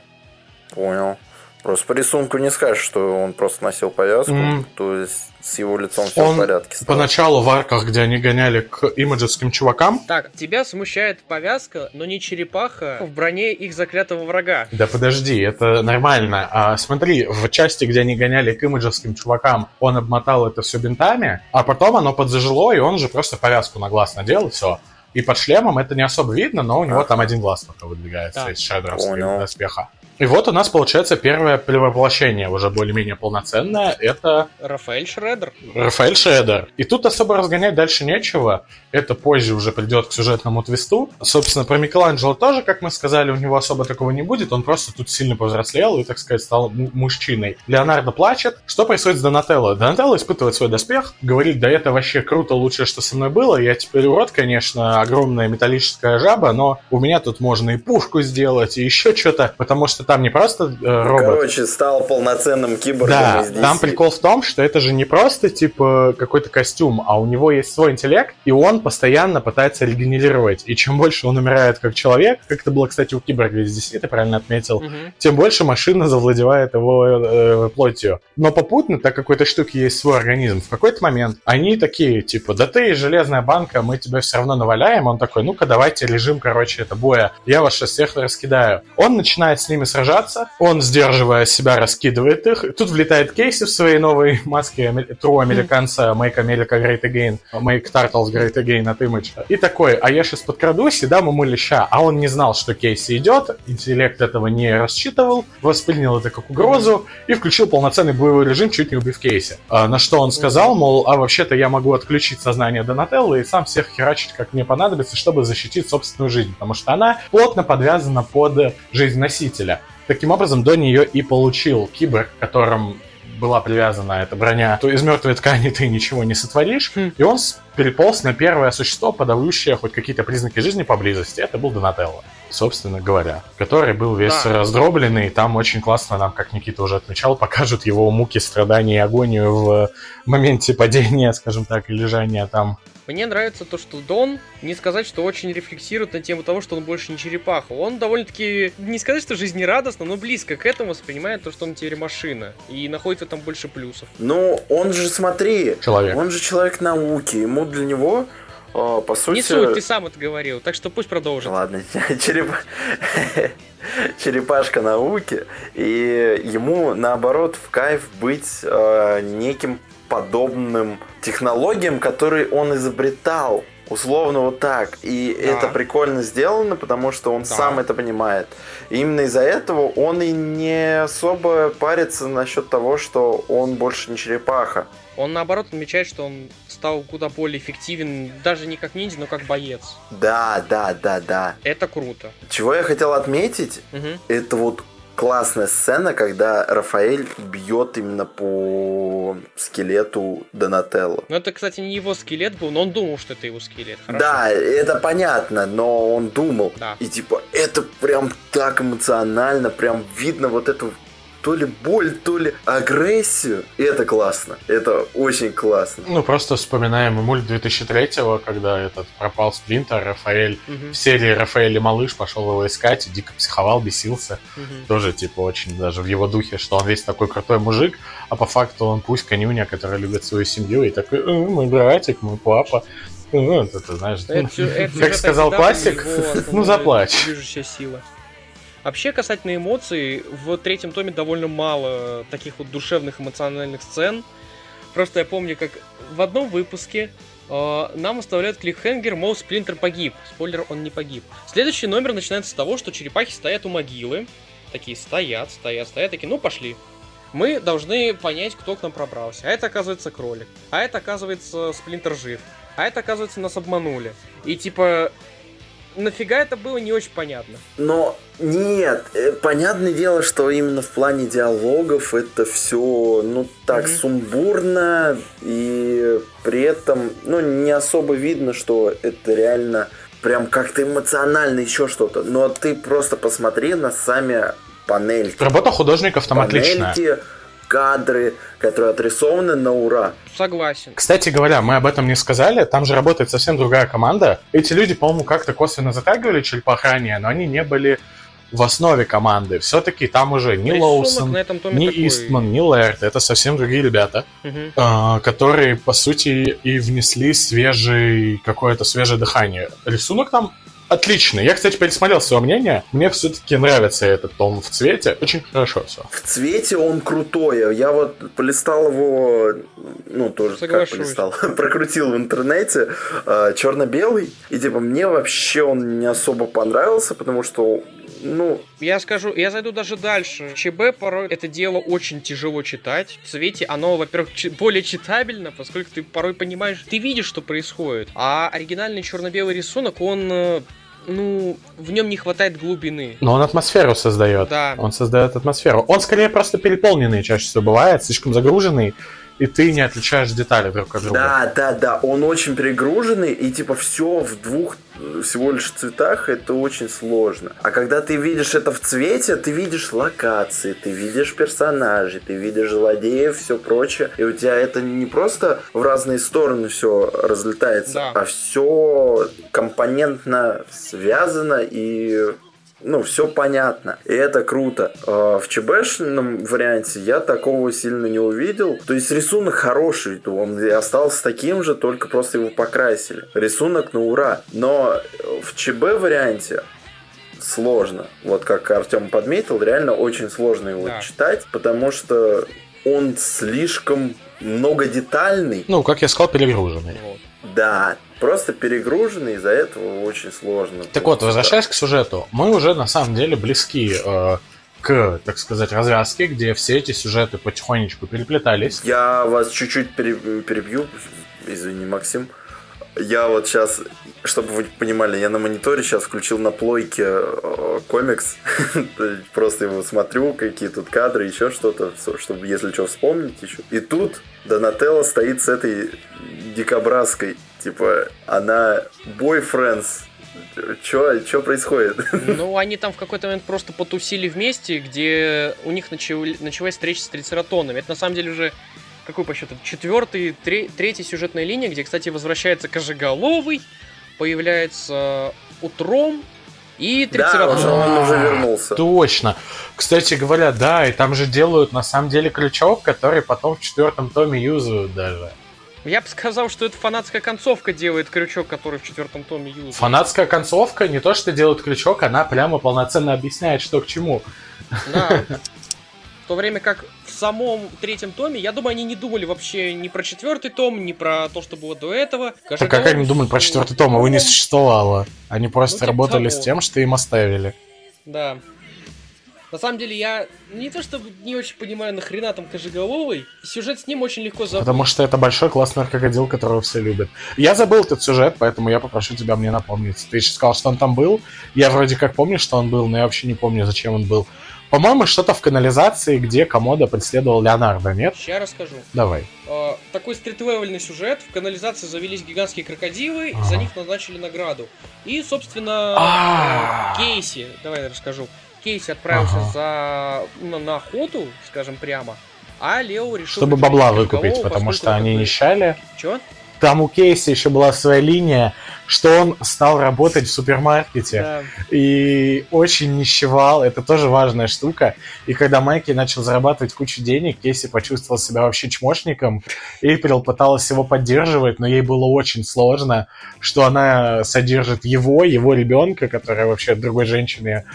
понял. Просто по рисунку не скажешь, что он просто носил повязку, М. то есть с его лицом все Он в порядке. стало. Поначалу в арках, где они гоняли к имиджевским чувакам, Так, тебя смущает повязка, но не черепаха в броне их заклятого врага. Да подожди, это нормально. А смотри, в части, где они гоняли к имиджевским чувакам, он обмотал это все бинтами, а потом оно подзажило, и он же просто повязку на глаз надел, и все. И под шлемом это не особо видно, но у него Ага. там один глаз только выдвигается Да. из шедровского доспеха. И вот у нас получается первое перевоплощение, уже более-менее полноценное, это Рафаэль Шредер. Рафаэль Шредер. И тут особо разгонять дальше нечего. Это позже уже придет к сюжетному твисту. Собственно, про Микеланджело тоже, как мы сказали, у него особо такого не будет. Он просто тут сильно повзрослел и, так сказать, стал мужчиной. Леонардо плачет. Что происходит с Донателло? Донателло испытывает свой доспех, говорит, да это вообще круто, лучшее, что со мной было. Я теперь урод, конечно, огромная металлическая жаба, но у меня тут можно и пушку сделать, и еще что-то, потому что там не просто э, робот. Короче, стал полноценным киборгом Да, из DC. там прикол в том, что это же не просто типа какой-то костюм, а у него есть свой интеллект, и он постоянно пытается регенерировать. И чем больше он умирает как человек, как это было, кстати, у киборга из DC, ты правильно отметил, Мгм. тем больше машина завладевает его э, плотью. Но попутно, так как у этой штуки есть свой организм, в какой-то момент они такие, типа, да ты железная банка, мы тебя все равно наваляем. Он такой, ну-ка давайте режим, короче, это боя, я вас сейчас всех раскидаю. Он начинает с ними сражаться, он, сдерживая себя, раскидывает их. Тут влетает Кейси в своей новой маске true американца Make America Great Again, Make Turtles Great Again от Image. И такой, а я сейчас подкрадусь и дам ему леща. А он не знал, что Кейси идет, интеллект этого не рассчитывал, воспринял это как угрозу и включил полноценный боевой режим, чуть не убив Кейси. А, на что он сказал, мол, а вообще-то я могу отключить сознание Донателлы и сам всех херачить, как мне понадобится, чтобы защитить собственную жизнь, потому что она плотно подвязана под жизнь носителя. Таким образом, до нее и получил киборг, которым была привязана эта броня, то из мертвой ткани ты ничего не сотворишь. Хм. И он переполз на первое существо, подающее хоть какие-то признаки жизни поблизости. Это был Донателло, собственно говоря, который был весь Да. раздробленный. И там очень классно нам, как Никита уже отмечал, покажут его муки, страдания и агонию в моменте падения, скажем так, и лежания там. Мне нравится то, что Дон, не сказать, что очень рефлексирует на тему того, что он больше не черепаха. Он довольно-таки, не сказать, что жизнерадостно, но близко к этому воспринимает то, что он теперь машина. И находит в этом больше плюсов. Ну, он же, смотри, Человек. он же человек науки, ему для него, э, по сути... Не суть, ты сам это говорил, так что пусть продолжит. Ладно, череп... черепашка науки, и ему, наоборот, в кайф быть э, неким подобным технологиям, которые он изобретал. Условно вот так. И Да. это прикольно сделано, потому что он Да. сам это понимает. И именно из-за этого он и не особо парится насчет того, что он больше не черепаха. Он наоборот отмечает, что он стал куда более эффективен, даже не как ниндзя, но как боец. Да, да, да, да. Это круто. Чего я хотел отметить, Мгм. это вот классная сцена, когда Рафаэль бьет именно по скелету Донателло. Ну, это, кстати, не его скелет был, но он думал, что это его скелет. Хорошо. Да, это понятно, но он думал. Да. И типа, это прям так эмоционально, прям видно вот эту то ли боль, то ли агрессию. И это классно. Это очень классно. Ну, просто вспоминаем мульт 2003-го, когда этот пропал Сплинтер, Рафаэль Мгм, в серии Рафаэль и Малыш пошел его искать, и дико психовал, бесился. мгм. Тоже, типа, очень даже в его духе, что он весь такой крутой мужик, а по факту он пусть конюня, который любит свою семью, и такой, «Э, мой братик, мой папа. Ну, это, ты знаешь, Это это как сказал классик, его ну заплачь. Движущая сила. Вообще, касательно эмоций, в третьем томе довольно мало таких вот душевных эмоциональных сцен. Просто я помню, как в одном выпуске э, нам оставляют кликхенгер, мол, Сплинтер погиб. Спойлер, он не погиб. Следующий номер начинается с того, что черепахи стоят у могилы. Такие стоят, стоят, стоят, такие, ну пошли. Мы должны понять, кто к нам пробрался. А это, оказывается, кролик. А это, оказывается, Сплинтер жив. А это, оказывается, нас обманули. И типа, нафига это было, не очень понятно. Но нет, э, понятное дело, что именно в плане диалогов это все, ну, так Мгм. сумбурно, и при этом, ну, не особо видно, что это реально прям как-то эмоционально еще что-то. Но ты просто посмотри на сами панельки. Работа художников там отличная. Кадры, которые отрисованы на ура. Согласен. Кстати говоря, мы об этом не сказали, там же работает совсем другая команда. Эти люди, по-моему, как-то косвенно затрагивали черепах ранее, но они не были в основе команды. Все-таки там уже ни Рисунок Лоусон, на этом томе ни такой. Истман, ни Лэрт. Это совсем другие ребята, Мгм. а, которые, по сути, и внесли свежий, какое-то свежее дыхание. Рисунок там отличный. Я, кстати, пересмотрел свое мнение. Мне все-таки нравится этот том в цвете. Очень хорошо все. В цвете он крутой. Я вот полистал его, ну, тоже как Соглашусь. полистал, прокрутил в интернете, э, черно-белый. И типа мне вообще он не особо понравился, потому что, ну, Я скажу, я зайду даже дальше. ЧБ порой это дело очень тяжело читать. В цвете оно, во-первых, более читабельно, поскольку ты порой понимаешь, ты видишь, что происходит. А оригинальный черно-белый рисунок, он, э, ну, в нем не хватает глубины. Но он атмосферу создает. Да. Он создает атмосферу. Он скорее просто переполненный чаще всего бывает, слишком загруженный, и ты не отличаешь детали друг от друга. да, да, да, он очень перегруженный, и типа все в двух э, всего лишь цветах, это очень сложно. А когда ты видишь это в цвете, ты видишь локации, ты видишь персонажей, ты видишь злодеев, все прочее, и у тебя это не просто в разные стороны все разлетается, Да. а все компонентно связано и ну, все понятно. И это круто. А В ЧБшном варианте я такого сильно не увидел. То есть рисунок хороший, то он остался таким же, только просто его покрасили. Рисунок на ура. Но в ЧБ варианте сложно. Вот как Артем подметил, реально очень сложно его Да. читать, потому что он слишком многодетальный. Ну, как я сказал, перегруженный. Вот. Да, просто перегруженный, из-за этого очень сложно. Так вот, возвращаясь к сюжету, мы уже на самом деле близки э, к, так сказать, развязке, где все эти сюжеты потихонечку переплетались. Я вас чуть-чуть пере- перебью. Извини, Максим. Я вот сейчас, чтобы вы понимали, я на мониторе сейчас включил на плойке э, комикс. Просто его смотрю, какие тут кадры, еще что-то, чтобы, если что, вспомнить еще. И тут Донателло стоит с этой дикобразской. Типа, она бойфрендс. Че происходит? Ну, они там в какой-то момент просто потусили вместе, где у них начали- началась встреча с трицератонами. Это на самом деле уже какой по счету? Четвертый, тре- третья сюжетная линия, где, кстати, возвращается Кожеголовый, появляется Утром и Да, Трицератон. уже он уже вернулся. Точно. Кстати говоря, да, и там же делают на самом деле крючок, который потом в четвертом томе юзают даже. Я бы сказал, что это фанатская концовка делает крючок, который в четвертом томе юзает. Фанатская концовка не то, что делают крючок, она прямо полноценно объясняет, что к чему. Да. В то время как в самом третьем томе, я думаю, они не думали вообще ни про четвертый том, ни про то, что было до этого. Так как они думали про четвертый том? Его не существовало. Они просто Ну, типа работали того. с тем, что им оставили. Да. На самом деле, я не то чтобы не очень понимаю, нахрена там Кожеголовый. Сюжет с ним очень легко забыть. Потому что это большой классный крокодил, которого все любят. Я забыл этот сюжет, поэтому я попрошу тебя мне напомнить. Ты еще сказал, что он там был. Я вроде как помню, что он был, но я вообще не помню, зачем он был. По-моему, что-то в канализации, где Комода преследовал Леонардо, нет? Сейчас расскажу. Давай. Э, такой стрит-левельный сюжет. В канализации завелись гигантские крокодилы, Ага. за них назначили награду. И, собственно, А. э, Кейси, давай я расскажу. Кейси отправился Ага. за на, на охоту, скажем прямо, а Лео решил... Чтобы бабла выкупить, потому поскольку что он они нищали. Чё? Там у Кейси еще была своя линия, что он стал работать в супермаркете. Да. и очень нищевал. Это тоже важная штука. И когда Майки начал зарабатывать кучу денег, Кейси почувствовал себя вообще чмошником. Эйприл пыталась его поддерживать, но ей было очень сложно, что она содержит его, его ребенка, который вообще другой женщины.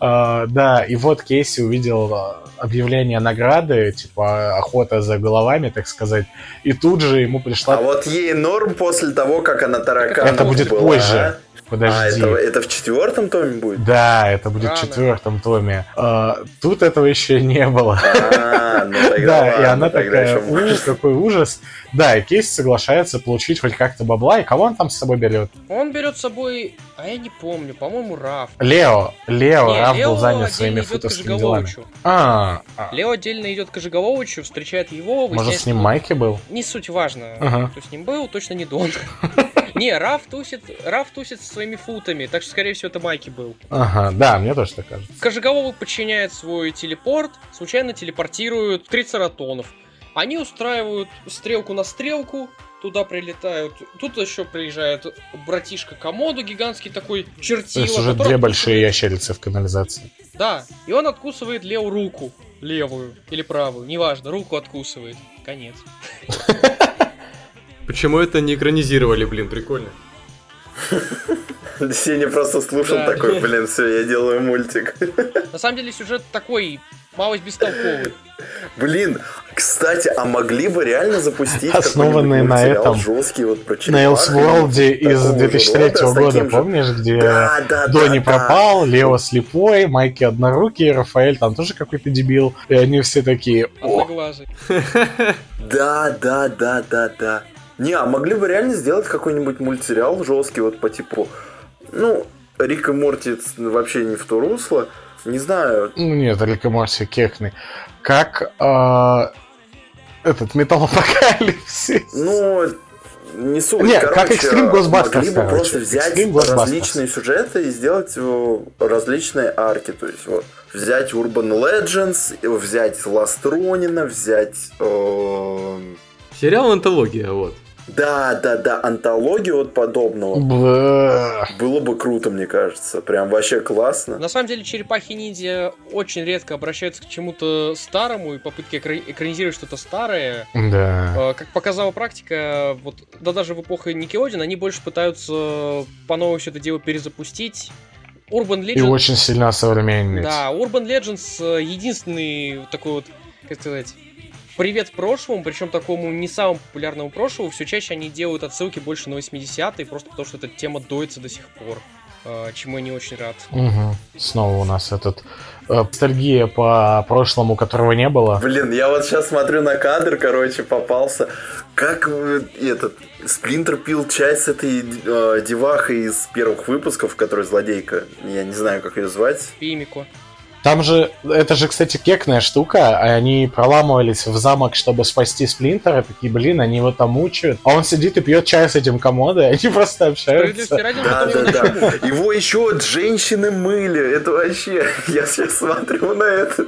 А, да, и вот Кейси увидел а, объявление награды, типа охота за головами, так сказать, и тут же ему пришла... А вот ей норм после того, как она таракан. Это будет была, позже. а? А, Подожди. это, это в четвертом томе будет? Да, это будет в Рано. четвертом томе. А, тут этого еще не было. А, ну тогда Да, и она тогда такая, еще ужас, какой ужас. Да, и Кейси соглашается получить хоть как-то бабла, и кого он там с собой берет? Он берет с собой, а я не помню, по-моему, Раф. Лео. Лео, Не, Раф Лео был занят своими футовскими делами. А, а, Лео отдельно идет к Кожеголовичу, встречает его, может, с ним Майки был? Не суть важно, Ага. кто с ним был, точно не Дон. Не, Раф тусит, Раф тусит со своими футами, так что, скорее всего, это Майки был. Ага, да, мне тоже так кажется. Кожеголовый подчиняет свой телепорт, случайно телепортирует трицератонов. Они устраивают стрелку на стрелку, туда прилетают. Тут еще приезжает братишка Комоду, гигантский такой То чертила. есть уже две большие ящерицы в канализации. Да, и он откусывает Лео руку. Левую или правую, неважно, руку откусывает. Конец. Почему это не экранизировали, блин, прикольно. Сеня просто слушал Да. такой, блин, все, я делаю мультик. На самом деле сюжет такой, малость бестолковый. Блин, кстати, а могли бы реально запустить Основанный на этом, жесткий вот про На черепах? Элсворлде из Такого же 2003 рода, с года, же- помнишь, где Да, да, Дони да, пропал, Лео слепой, Майки однорукий, Рафаэль там тоже какой-то дебил. И они все такие, о. Да, да, да, да, да. Не, а могли бы реально сделать какой-нибудь мультсериал жесткий, вот по типу, ну, Рик и Морти вообще не в то русло. Не знаю, Ну нет, Рик и Морти кекный. Как а, этот металлопокалипсис. ну, не суть. Не, короче, как Extreme Ghostbusters, Могли бы короче. просто взять различные сюжеты и сделать э, различные арки. То есть вот взять Urban Legends, э, взять Ronin, взять... э, Сериал антология, вот. Да, да, да, антологию вот подобного. Бэ. Было бы круто, мне кажется. Прям вообще классно. На самом деле, черепахи-ниндзя очень редко обращаются к чему-то старому, и попытки экра- экранизировать что-то старое, Да. э, как показала практика, вот, да даже в эпоху Никелодина, они больше пытаются по новой все это дело перезапустить. Urban И Legends... очень сильно осовременить. Да, Urban Legends э, единственный такой вот, как сказать, привет прошлому, причем такому не самому популярному прошлому. Все чаще они делают отсылки больше на 80-е, просто потому что эта тема доится до сих пор. э, Чему я не очень рад. Мгм. Снова у нас этот э, ностальгия по прошлому, которого не было. Блин, я вот сейчас смотрю на кадр, короче, попался. Как э, этот Сплинтер пил часть с этой э, девахой из первых выпусков, которая злодейка. Я не знаю, как ее звать. Пимико. Там же, это же, кстати, кекная штука, а они проламывались в замок, чтобы спасти Сплинтера, такие, блин, они его там мучают, а он сидит и пьет чай с этим комодой, они просто общаются. Да, да, его да. Его еще женщины мыли. Это вообще... Я сейчас смотрю на это.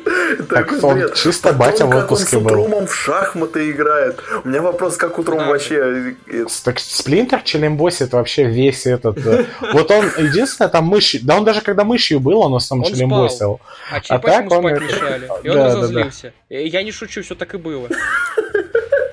Так он бред. чисто Потом, батя в как он отпуске с был. Утрумом в шахматы играет. У меня вопрос, как утром Да. вообще... э, Так Сплинтер Челембосит вообще весь этот... э, Вот он, единственное, там мышью... Да он даже когда мышью был, он в основном Он челембосил. А черепахи так ему он спать это- мешали. И он Да, да, да. разозлился. Э, Я не шучу, все так и было.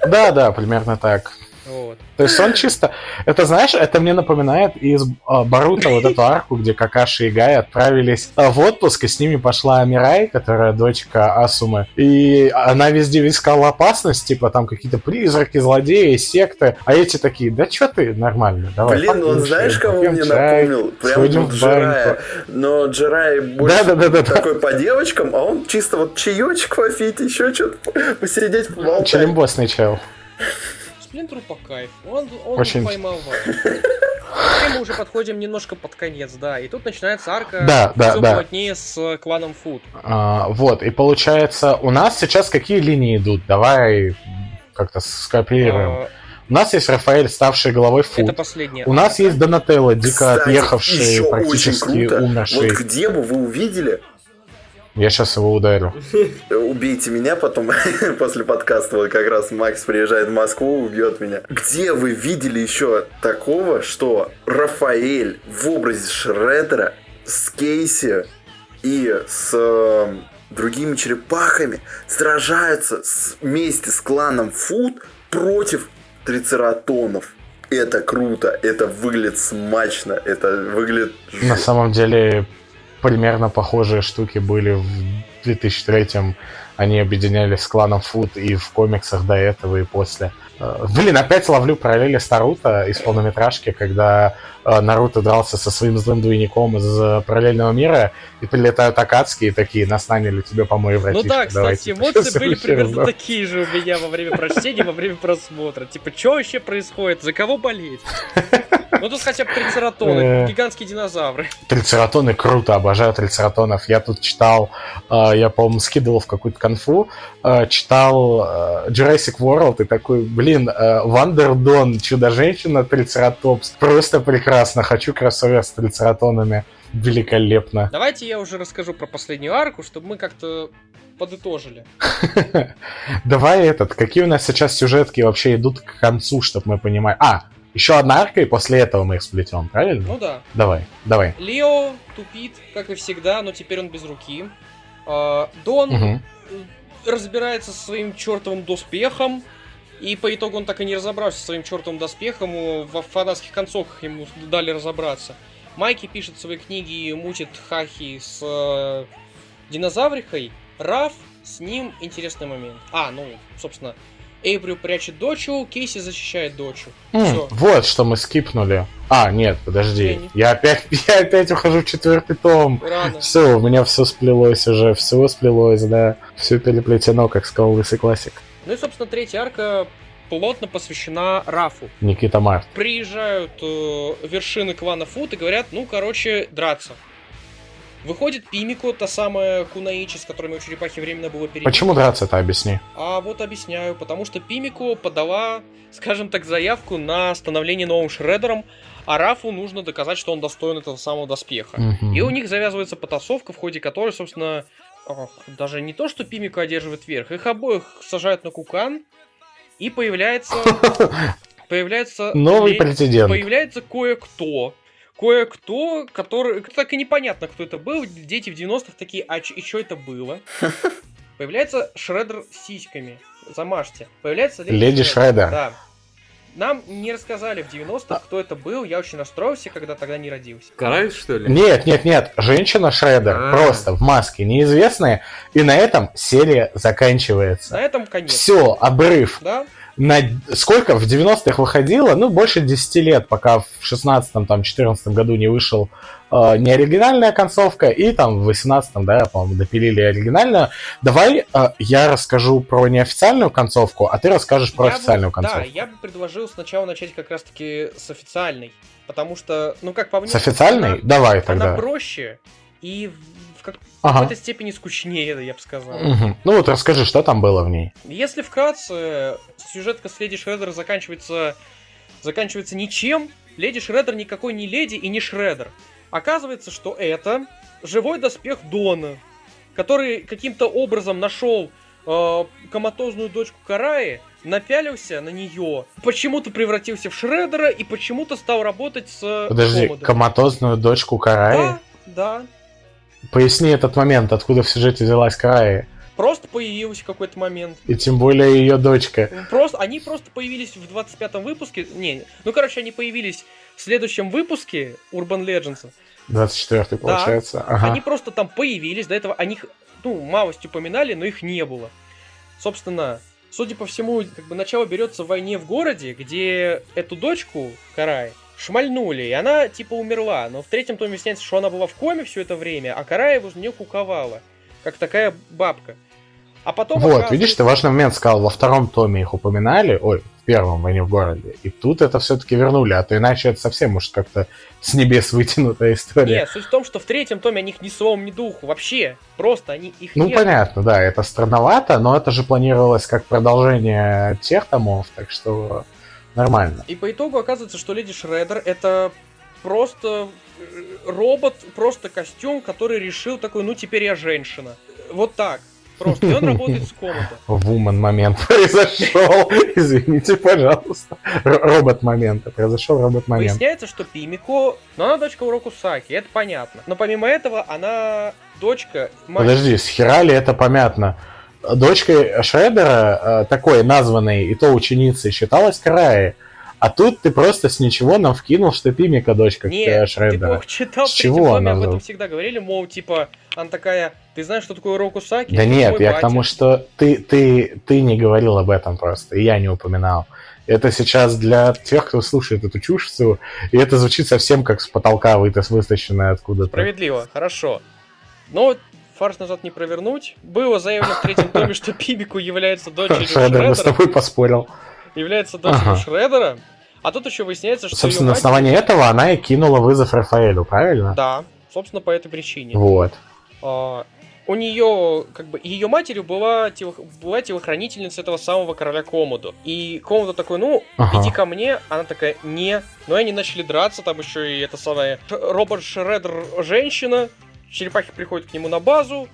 Да, да, примерно так. Вот. То есть он чисто... Это, знаешь, это мне напоминает из а, Барута вот эту арку, где Какаши и Гай отправились а, в отпуск, и с ними пошла Амирай, которая дочка Асумы. И она везде искала опасность, типа там какие-то призраки, злодеи, секты. А эти такие, да что ты, нормально, давай. Блин, он знаешь, кого мне напомнил? Прям вот Джирая. Но Джирай больше да, да, да, такой да. по девочкам, а он чисто вот чаечек попить, еще что-то посидеть, поболтать. Челембосный чел. Сплинтеру по кайфу. Он, он Очень... поймал вас. мы уже подходим немножко под конец, да. И тут начинается арка да, да, все да. плотнее с кланом Фуд. А, вот, и получается, у нас сейчас какие линии идут? Давай как-то скооперируем. А... У нас есть Рафаэль, ставший головой Фуд. Это последняя. У нас есть Донателло, дико Кстати, отъехавший, практически умерший. Вот где бы вы увидели я сейчас его ударю. Убейте меня потом после подкаста. Вот как раз Макс приезжает в Москву, убьет меня. Где вы видели еще такого, что Рафаэль в образе Шредера с Кейси и с э, другими черепахами сражаются с, вместе с кланом Фуд против трицератонов? Это круто, это выглядит смачно, это выглядит... На самом деле, примерно похожие штуки были в 2003-м. Они объединялись с кланом Фуд и в комиксах до этого и после. Э, блин, опять ловлю параллели с Наруто из полнометражки, когда э, Наруто дрался со своим злым двойником из э, параллельного мира, и прилетают Акацки такие, нас наняли тебе помой братишка. Ну да, кстати, эмоции были примерно такие же у меня во время прочтения, во время просмотра. Типа, что вообще происходит? За кого болеть? Ну тут хотя бы трицератоны, гигантские динозавры. Трицератоны круто, обожаю трицератонов. Я тут читал, я, по-моему, скидывал в какую-то конфу, читал Jurassic World и такой, блин, э, Вандердон, Чудо-женщина, Трицератопс. Просто прекрасно. Хочу кроссовер с Трицератонами. Великолепно. Давайте я уже расскажу про последнюю арку, чтобы мы как-то подытожили. Давай этот, какие у нас сейчас сюжетки вообще идут к концу, чтобы мы понимали. А, еще одна арка, и после этого мы их сплетем, правильно? Ну да. Давай, давай. Лео тупит, как и всегда, но теперь он без руки. А, Дон угу. разбирается со своим чертовым доспехом, и по итогу он так и не разобрался со своим чертовым доспехом, в фанатских концовках ему дали разобраться. Майки пишет свои книги и мутит Хахи с э, динозаврихой. Раф, с ним интересный момент. А, ну, собственно, Эйбрю прячет дочу, Кейси защищает дочу. Mm, вот что мы скипнули. А, нет, подожди. Я, я опять, я опять ухожу в четвертый том. Рано. Все, у меня все сплелось уже, все сплелось, да. Все переплетено, как сказал лысый классик. Ну и, собственно, третья арка плотно посвящена Рафу. Никита Март. Приезжают э, вершины клана Фут и говорят, ну, короче, драться. Выходит Пимико, та самая Кунаичи, с которыми у черепахи временно было перебито. Почему драться-то, объясни? А вот объясняю. Потому что Пимико подала, скажем так, заявку на становление новым Шредером, а Рафу нужно доказать, что он достоин этого самого доспеха. Угу. И у них завязывается потасовка, в ходе которой, собственно, даже не то, что Пимика одерживает верх, их обоих сажают на кукан, и появляется... Появляется... Новый прецедент. Появляется кое-кто. Кое-кто, который... Так и непонятно, кто это был. Дети в 90-х такие, а и что это было? Появляется Шредер с сиськами. Замажьте. Появляется Леди, Леди Шредер. Да. Нам не рассказали в 90-х, кто это был. Я очень расстроился, когда тогда не родился. Караюсь, что ли? Нет, нет, нет. Женщина Шредер. А-а-а. Просто в маске, неизвестная. И на этом серия заканчивается. На этом конец. Все, обрыв. Да? На сколько в 90-х выходило, ну, больше 10 лет, пока в 16-м, там, 14 году не вышел э, не оригинальная концовка, и там в 18-м, да, по-моему, допилили оригинальную. Давай э, я расскажу про неофициальную концовку, а ты расскажешь про я официальную бы, концовку. Да, я бы предложил сначала начать как раз-таки с официальной, потому что, ну, как по мне... С официальной? Она, Давай тогда. Она проще, и в, как, ага. в какой-то степени скучнее, я бы сказал. Угу. Ну вот расскажи, что там было в ней. Если вкратце, сюжетка с Леди Шредер заканчивается, заканчивается ничем. Леди Шредер никакой не леди и не Шредер. Оказывается, что это живой доспех Дона, который каким-то образом нашел э, коматозную дочку Караи, напялился на нее, почему-то превратился в Шредера и почему-то стал работать с Подожди, Комодом. коматозную дочку Караи? Да, да. Поясни этот момент, откуда в сюжете взялась Караи. просто появилась в какой-то момент. И тем более ее дочка. Просто, они просто появились в 25-м выпуске. Не, ну, короче, они появились в следующем выпуске Urban Legends. 24-й, получается. Да, ага. Они просто там появились, до этого о них, ну, малость упоминали, но их не было. Собственно, судя по всему, как бы начало берется в войне в городе, где эту дочку, Карай, шмальнули, и она типа умерла. Но в третьем томе выясняется, что она была в коме все это время, а Карая возле нее куковала. Как такая бабка. А потом... Вот, оказывается... видишь, ты важный момент сказал, во втором томе их упоминали, ой, в первом «Войне в городе», и тут это все-таки вернули, а то иначе это совсем уж как-то с небес вытянутая история. Нет, суть в том, что в третьем томе о них ни словом, ни духу, вообще, просто они их Ну, нет. понятно, да, это странновато, но это же планировалось как продолжение тех томов, так что нормально. И по итогу оказывается, что Леди Шреддер это просто робот, просто костюм, который решил такой, ну теперь я женщина. Вот так. Просто. И он работает с комнаты. Вумен момент произошел. Извините, пожалуйста. Робот момент. Произошел робот момент. Выясняется, что Пимико, ну она дочка Уроку Саки, это понятно. Но помимо этого, она дочка... Подожди, с хера ли это понятно? Дочкой Шредера, э, такой названной и то ученицей, считалась Краи. А тут ты просто с ничего нам вкинул, что Пимика дочка Нет, Шредера. ты плохо читал, с чего она об этом всегда говорили, мол, типа, она такая, ты знаешь, что такое Рокусаки? Да нет, я к тому, что ты, ты, ты не говорил об этом просто, и я не упоминал. Это сейчас для тех, кто слушает эту всю, и это звучит совсем как с потолка вытащенное откуда-то. Справедливо, хорошо. Но фарш назад не провернуть. Было заявлено в третьем томе, что Пибику является дочерью Шреддера. Шреддер с тобой поспорил является дочерью ага. Шреддера. А тут еще выясняется, что... Собственно, на основании мать... этого она и кинула вызов Рафаэлю, правильно? Да, собственно, по этой причине. Вот. А, у нее, как бы, ее матерью была, тело, была телохранительница этого самого короля Комоду. И Комоду такой, ну, ага. иди ко мне. Она такая, не. Но они начали драться, там еще и это самое... Робот Шреддер женщина. Черепахи приходят к нему на базу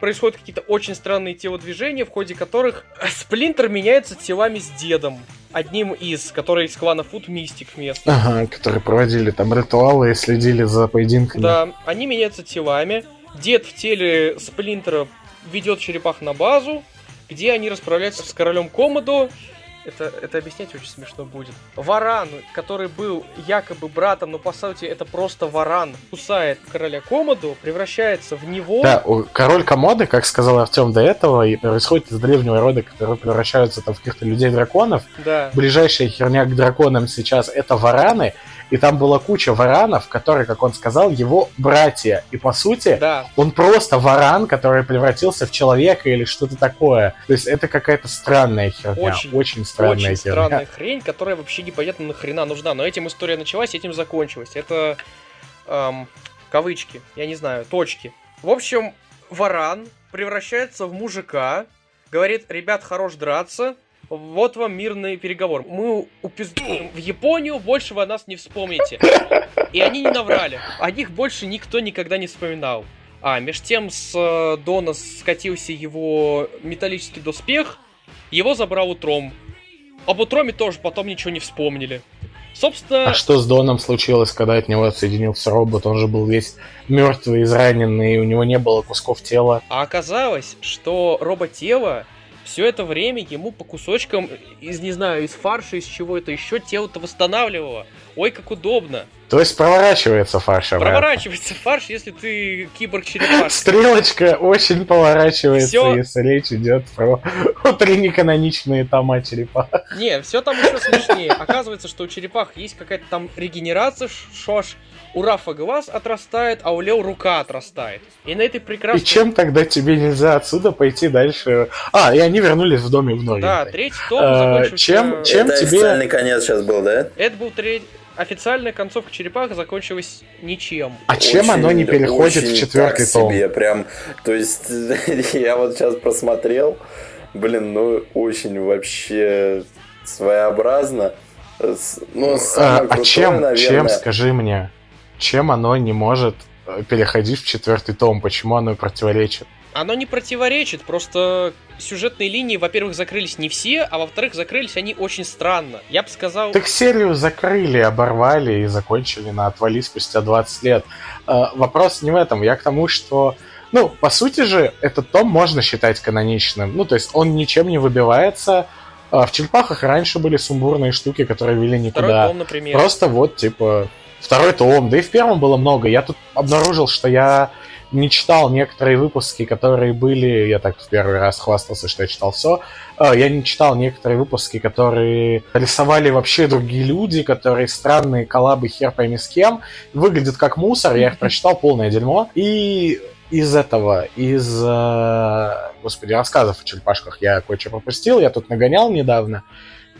происходят какие-то очень странные телодвижения, в ходе которых Сплинтер меняется телами с дедом. Одним из, который из клана Фуд Мистик местных. Ага, которые проводили там ритуалы и следили за поединками. Да, они меняются телами. Дед в теле Сплинтера ведет черепах на базу, где они расправляются с королем Комодо это, это объяснять очень смешно будет. Варан, который был якобы братом, но по сути это просто варан, кусает короля Комоду, превращается в него. Да, король Комоды, как сказал Артем до этого, происходит из древнего рода, которые превращаются там в каких-то людей-драконов. Да. Ближайшая херня к драконам сейчас это вараны, и там была куча варанов, которые, как он сказал, его братья. И по сути, да. он просто варан, который превратился в человека или что-то такое. То есть это какая-то странная херня. Очень, очень странная очень херня. странная хрень, которая вообще непонятно нахрена нужна. Но этим история началась, этим закончилась. Это эм, кавычки, я не знаю, точки. В общем, варан превращается в мужика, говорит, ребят, хорош драться, вот вам мирный переговор. Мы упиздуем в Японию, больше вы о нас не вспомните. И они не наврали. О них больше никто никогда не вспоминал. А, меж тем с э, Дона скатился его металлический доспех, его забрал Утром. Об Утроме тоже потом ничего не вспомнили. Собственно... А что с Доном случилось, когда от него отсоединился робот? Он же был весь мертвый, израненный, у него не было кусков тела. А оказалось, что робот-тело все это время ему по кусочкам из, не знаю, из фарша, из чего это еще тело-то восстанавливало. Ой, как удобно. То есть проворачивается фарш обратно. Проворачивается фарш, если ты киборг черепашка. Стрелочка очень поворачивается, все... если речь идет про три неканоничные тома черепах. Не, все там еще смешнее. Оказывается, что у черепах есть какая-то там регенерация, шош, у Рафа глаз отрастает, а у Лео рука отрастает. И на этой прекрасной... И чем тогда тебе нельзя отсюда пойти дальше? А, и они вернулись в доме вновь. Да, третий том а, закончился... Чем, чем Это тебе... официальный конец сейчас был, да? Это был третий... Официальная концовка черепаха закончилась ничем. А очень, чем оно не переходит в четвертый том? Себе, прям, то есть я вот сейчас просмотрел, блин, ну очень вообще своеобразно. Ну, а, а чем, наверное... чем, скажи мне? Чем оно не может э, переходить в четвертый том? Почему оно противоречит? Оно не противоречит, просто сюжетные линии, во-первых, закрылись не все, а во-вторых, закрылись они очень странно. Я бы сказал... Так серию закрыли, оборвали и закончили на отвали спустя 20 лет. Э, вопрос не в этом. Я к тому, что Ну, по сути же, этот том можно считать каноничным. Ну, то есть он ничем не выбивается. А в черепахах раньше были сумбурные штуки, которые вели никуда. Второй том, например. Просто вот, типа, второй том. Да и в первом было много. Я тут обнаружил, что я не читал некоторые выпуски, которые были, я так в первый раз хвастался, что я читал все, а, я не читал некоторые выпуски, которые рисовали вообще другие люди, которые странные коллабы хер пойми с кем, выглядят как мусор, я их прочитал полное дерьмо, и из этого, из, э, господи, рассказов о черепашках я кое-что пропустил, я тут нагонял недавно,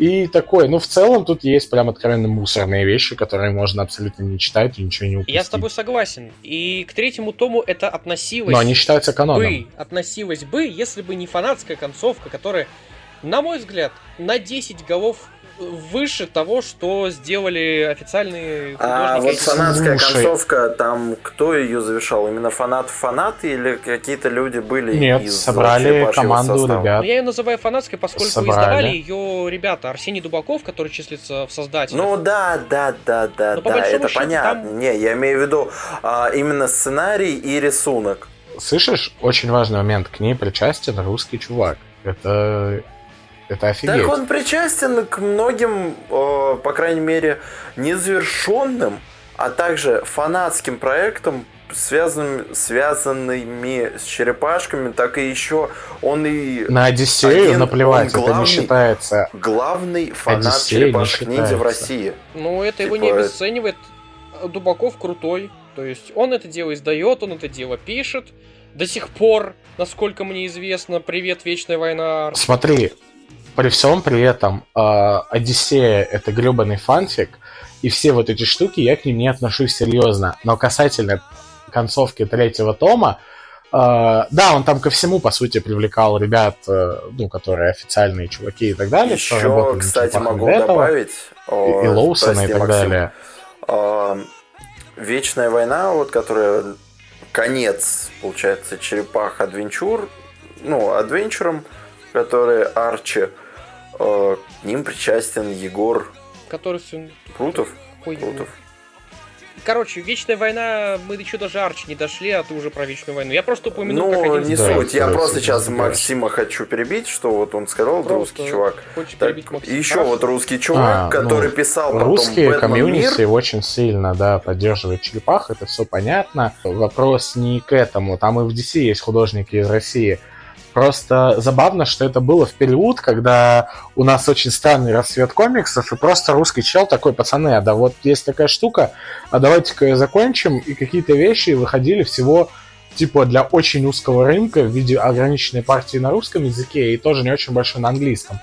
и такой, ну, в целом тут есть прям откровенно мусорные вещи, которые можно абсолютно не читать и ничего не упустить. Я с тобой согласен. И к третьему тому это относилось... Но они считаются каноном. Бы, относилось бы, если бы не фанатская концовка, которая, на мой взгляд, на 10 голов выше того, что сделали официальные А вот фанатская Слушай. концовка, там кто ее завершал? Именно фанат-фанаты или какие-то люди были Нет, из собрали команду состава? ребят. Но я ее называю фанатской, поскольку Собрали. издавали ее ребята. Арсений Дубаков, который числится в создателях. Ну да, да, да, да, Ну, по да, это счету, понятно. там- Не, я имею в виду а, именно сценарий и рисунок. Слышишь, очень важный момент, к ней причастен русский чувак. Это... Это офигеть. Так он причастен к многим, э, по крайней мере, незавершенным, а также фанатским проектам, связанным, связанными с черепашками, так и еще он и На Одиссею Один, наплевать, он это не главный. считается. главный фанат Одиссея не черепашек ниндзя в. России. Ну, это его Типа, не это- обесценивает. Дубаков крутой. То есть он это дело издает, он это дело пишет. До сих пор, насколько мне известно, привет, Вечная война. Смотри, при всем при этом э, Одиссея это гребаный фанфик, и все вот эти штуки я к ним не отношусь серьезно. Но касательно концовки третьего тома, э, да, он там ко всему, по сути, привлекал ребят, э, ну, которые официальные чуваки и так далее. Еще, кстати, могу этого, добавить. и, о, и Лоусона и прости, так Максим. далее. А, Вечная война, вот которая конец, получается, черепах Адвенчур, ну, Адвенчуром, который Арчи, э, к ним причастен Егор Который сын... Крутов. Ой, Крутов. Короче, Вечная война, мы еще даже Арчи не дошли, а ты уже про Вечную войну. Я просто упомянул, как Ну, один не Да, суть. Я да, просто да, сейчас да. Максима хочу перебить, что вот он сказал, Просто русский чувак. Так, и еще Хорошо. вот русский чувак, А, ну, который писал потом Русские Бэтмен комьюнити Мир. очень сильно, да, поддерживают черепах, это все понятно. Вопрос не к этому. Там и в DC есть художники из России. Просто забавно, что это было в период, когда у нас очень странный расцвет комиксов, и просто русский чел такой, пацаны, а да вот есть такая штука, а давайте-ка ее закончим, и какие-то вещи выходили всего типа для очень узкого рынка в виде ограниченной партии на русском языке и тоже не очень большой на английском.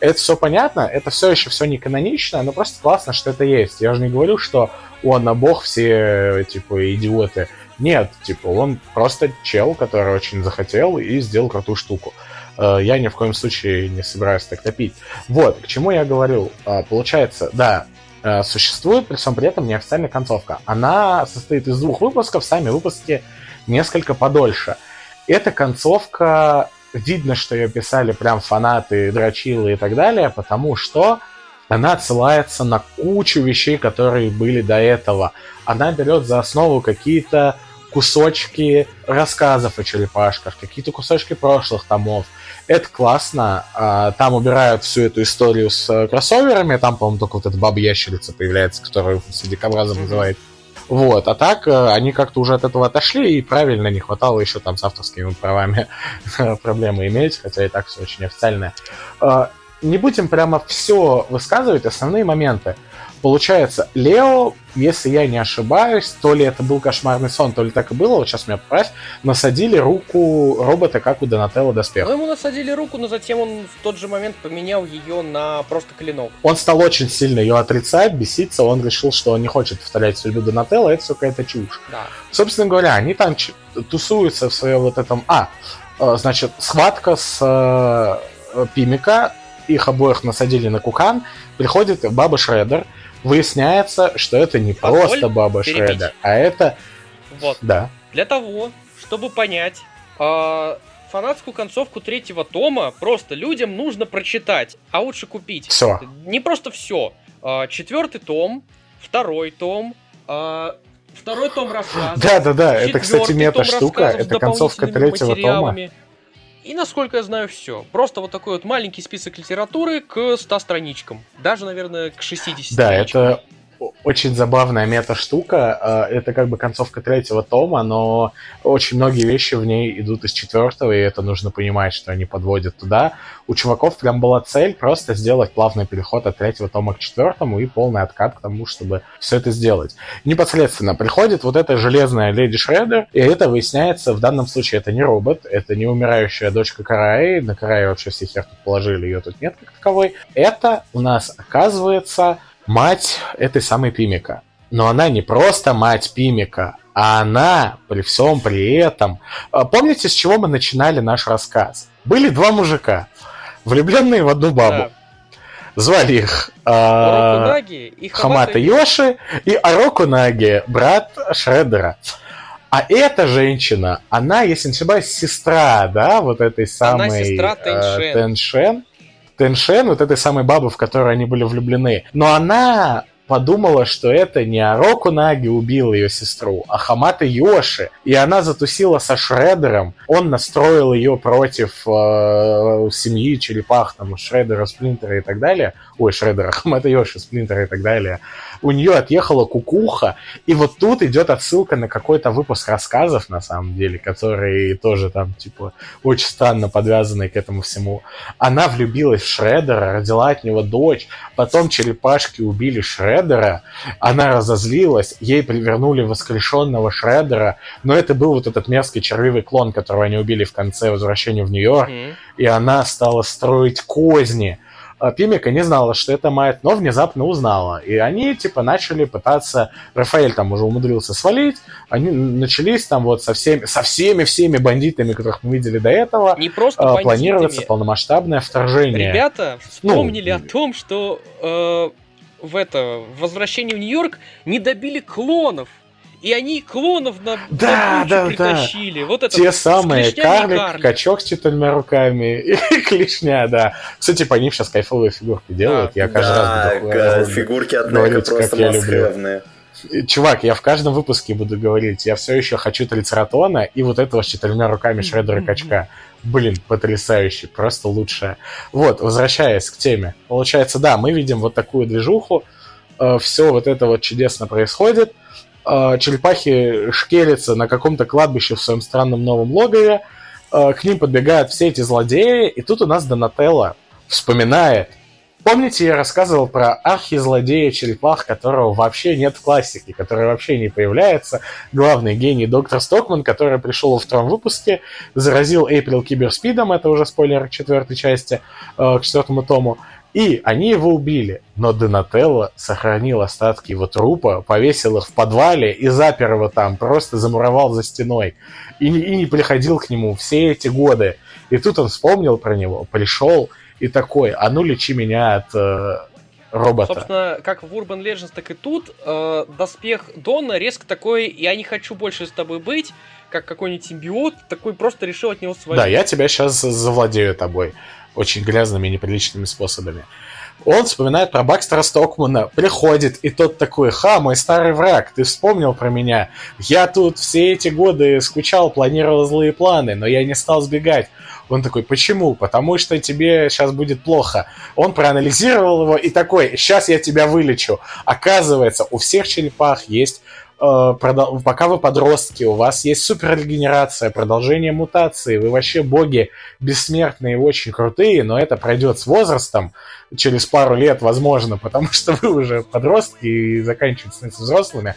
Это все понятно, это все еще все не канонично, но просто классно, что это есть. Я же не говорю, что он, а бог, все типа идиоты. Нет, типа он просто чел, который очень захотел и сделал крутую штуку. Э, Я ни в коем случае не собираюсь так топить. Вот, к чему я говорю. Э, Получается, да, э, существует при всем при этом неофициальная концовка. Она состоит из двух выпусков, сами выпуски несколько подольше. Эта концовка, видно, что ее писали прям фанаты, дрочилы и так далее, потому что она отсылается на кучу вещей, которые были до этого. Она берет за основу какие-то кусочки рассказов о черепашках, какие-то кусочки прошлых томов. Это классно. А, Там убирают всю эту историю с э, кроссоверами. Там, по-моему, только вот эта баба-ящерица появляется, которую дикобразом Мгм. называют. Вот, а так э, они как-то уже от этого отошли, и правильно не хватало еще там с авторскими правами проблемы иметь, хотя и так все очень официальное. Не будем прямо все высказывать, основные моменты. Получается, Лео, если я не ошибаюсь, то ли это был кошмарный сон, то ли так и было, вот сейчас меня поправь, насадили руку робота, как у Донателло доспех. Ну, ему насадили руку, но затем он в тот же момент поменял ее на просто клинок. Он стал очень сильно ее отрицать, беситься, он решил, что он не хочет повторять судьбу Донателло, это все какая-то чушь. Да. Собственно говоря, они там тусуются в своем вот этом... А, э, значит, схватка с э, Пимика, их обоих насадили на кукан, приходит Баба Шредер, выясняется, что это не Позволь просто Баба перебить. Шредер, а это... Вот. Да. Для того, чтобы понять а, фанатскую концовку третьего тома, просто людям нужно прочитать, а лучше купить. Все. Не просто все. четвертый том, второй том, а, второй том рассказов. Да, да, да, это, кстати, мета-штука, это концовка третьего тома. И, насколько я знаю, все. Просто вот такой вот маленький список литературы к 100 страничкам. Даже, наверное, к 60 Да, страничкам. это очень забавная мета-штука. А, это как бы концовка третьего тома, но очень многие вещи в ней идут из четвертого, и это нужно понимать, что они подводят туда. У чуваков прям была цель просто сделать плавный переход от третьего тома к четвертому и полный откат к тому, чтобы все это сделать. Непосредственно приходит вот эта железная леди Шредер, и это выясняется, в данном случае это не робот, это не умирающая дочка Караи, на Караи вообще все хер тут положили, ее тут нет как таковой. Это у нас оказывается мать этой самой Пимика. Но она не просто мать Пимика, а она при всем при этом... А, помните, с чего мы начинали наш рассказ? Были два мужика, влюбленные в одну бабу. Да. Звали их э, и Хамата Йоши и Ароку Наги, брат Шреддера. А эта женщина, она, если не ошибаюсь, сестра, да, вот этой самой... Она сестра Теншен. Э, Теншен. Теншен, вот этой самой бабы, в которую они были влюблены. Но она подумала, что это не Ароку Наги убил ее сестру, а Хамата Йоши. И она затусила со Шредером. Он настроил ее против э, семьи черепах, там, Шредера, Сплинтера и так далее. Ой, Шредера, Хамата Йоши, Сплинтера и так далее у нее отъехала кукуха, и вот тут идет отсылка на какой-то выпуск рассказов, на самом деле, который тоже там, типа, очень странно подвязанный к этому всему. Она влюбилась в Шредера, родила от него дочь, потом черепашки убили Шредера, она разозлилась, ей привернули воскрешенного Шредера, но это был вот этот мерзкий червивый клон, которого они убили в конце возвращения в Нью-Йорк, mm-hmm. и она стала строить козни Пимика не знала, что это Майт, но внезапно узнала. И они, типа, начали пытаться... Рафаэль там уже умудрился свалить. Они начались там вот со всеми, со всеми всеми бандитами, которых мы видели до этого. Не просто э, Планироваться полномасштабное вторжение. Ребята вспомнили ну, о том, что э, в это в возвращении в Нью-Йорк не добили клонов и они клонов на, да, на да, притащили. Да. Вот это Те самые карлик, карлик, качок с четырьмя руками и клешня, да. Кстати, по ним сейчас кайфовые фигурки делают. Да, я каждый да, раз буду фигурки однако просто масхевные. Чувак, я в каждом выпуске буду говорить, я все еще хочу трицератона и вот этого с четырьмя руками шредера качка. Блин, потрясающе, просто лучшее. Вот, возвращаясь к теме. Получается, да, мы видим вот такую движуху, э, все вот это вот чудесно происходит, э, черепахи шкерятся на каком-то кладбище в своем странном новом логове, э, к ним подбегают все эти злодеи, и тут у нас Донателло вспоминает. Помните, я рассказывал про архизлодея черепах, которого вообще нет в классике, который вообще не появляется. Главный гений доктор Стокман, который пришел во втором выпуске, заразил Эйприл киберспидом, это уже спойлер четвертой части, э, к четвертому тому, и они его убили. Но Донателло сохранил остатки его трупа, повесил их в подвале и запер его там, просто замуровал за стеной. И, и не приходил к нему все эти годы. И тут он вспомнил про него, пришел и такой, а ну лечи меня от э, робота. Собственно, как в Urban Legends, так и тут э, доспех Дона резко такой, я не хочу больше с тобой быть, как какой-нибудь симбиот, такой просто решил от него свалить. Да, я тебя сейчас завладею тобой очень грязными и неприличными способами. Он вспоминает про Бакстера Стокмана, приходит, и тот такой, ха, мой старый враг, ты вспомнил про меня? Я тут все эти годы скучал, планировал злые планы, но я не стал сбегать. Он такой, почему? Потому что тебе сейчас будет плохо. Он проанализировал его и такой, сейчас я тебя вылечу. Оказывается, у всех черепах есть пока вы подростки, у вас есть суперрегенерация, продолжение мутации, вы вообще боги бессмертные и очень крутые, но это пройдет с возрастом, через пару лет, возможно, потому что вы уже подростки и заканчиваете становиться взрослыми.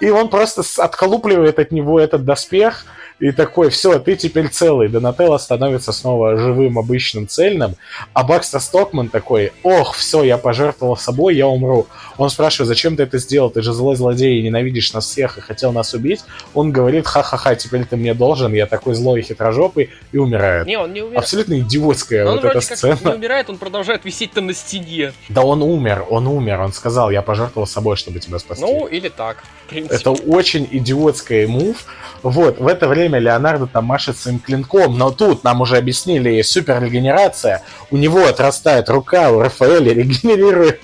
И он просто отколупливает от него этот доспех, и такой, все, ты теперь целый. Донателло становится снова живым, обычным, цельным. А Бакстер Стокман такой, ох, все, я пожертвовал собой, я умру. Он спрашивает, зачем ты это сделал? Ты же злой злодей и ненавидишь нас всех и хотел нас убить. Он говорит, ха-ха-ха, теперь ты мне должен, я такой злой и хитрожопый, и умирает. Не, он не умирает. Абсолютно идиотская Но вот эта сцена. Он не умирает, он продолжает висеть там на стене. Да он умер, он умер, он сказал, я пожертвовал собой, чтобы тебя спасти. Ну, или так. Это очень идиотская мув. Вот, в это время Леонардо там машет своим клинком, но тут нам уже объяснили супер регенерация, у него отрастает рука, у Рафаэля регенерирует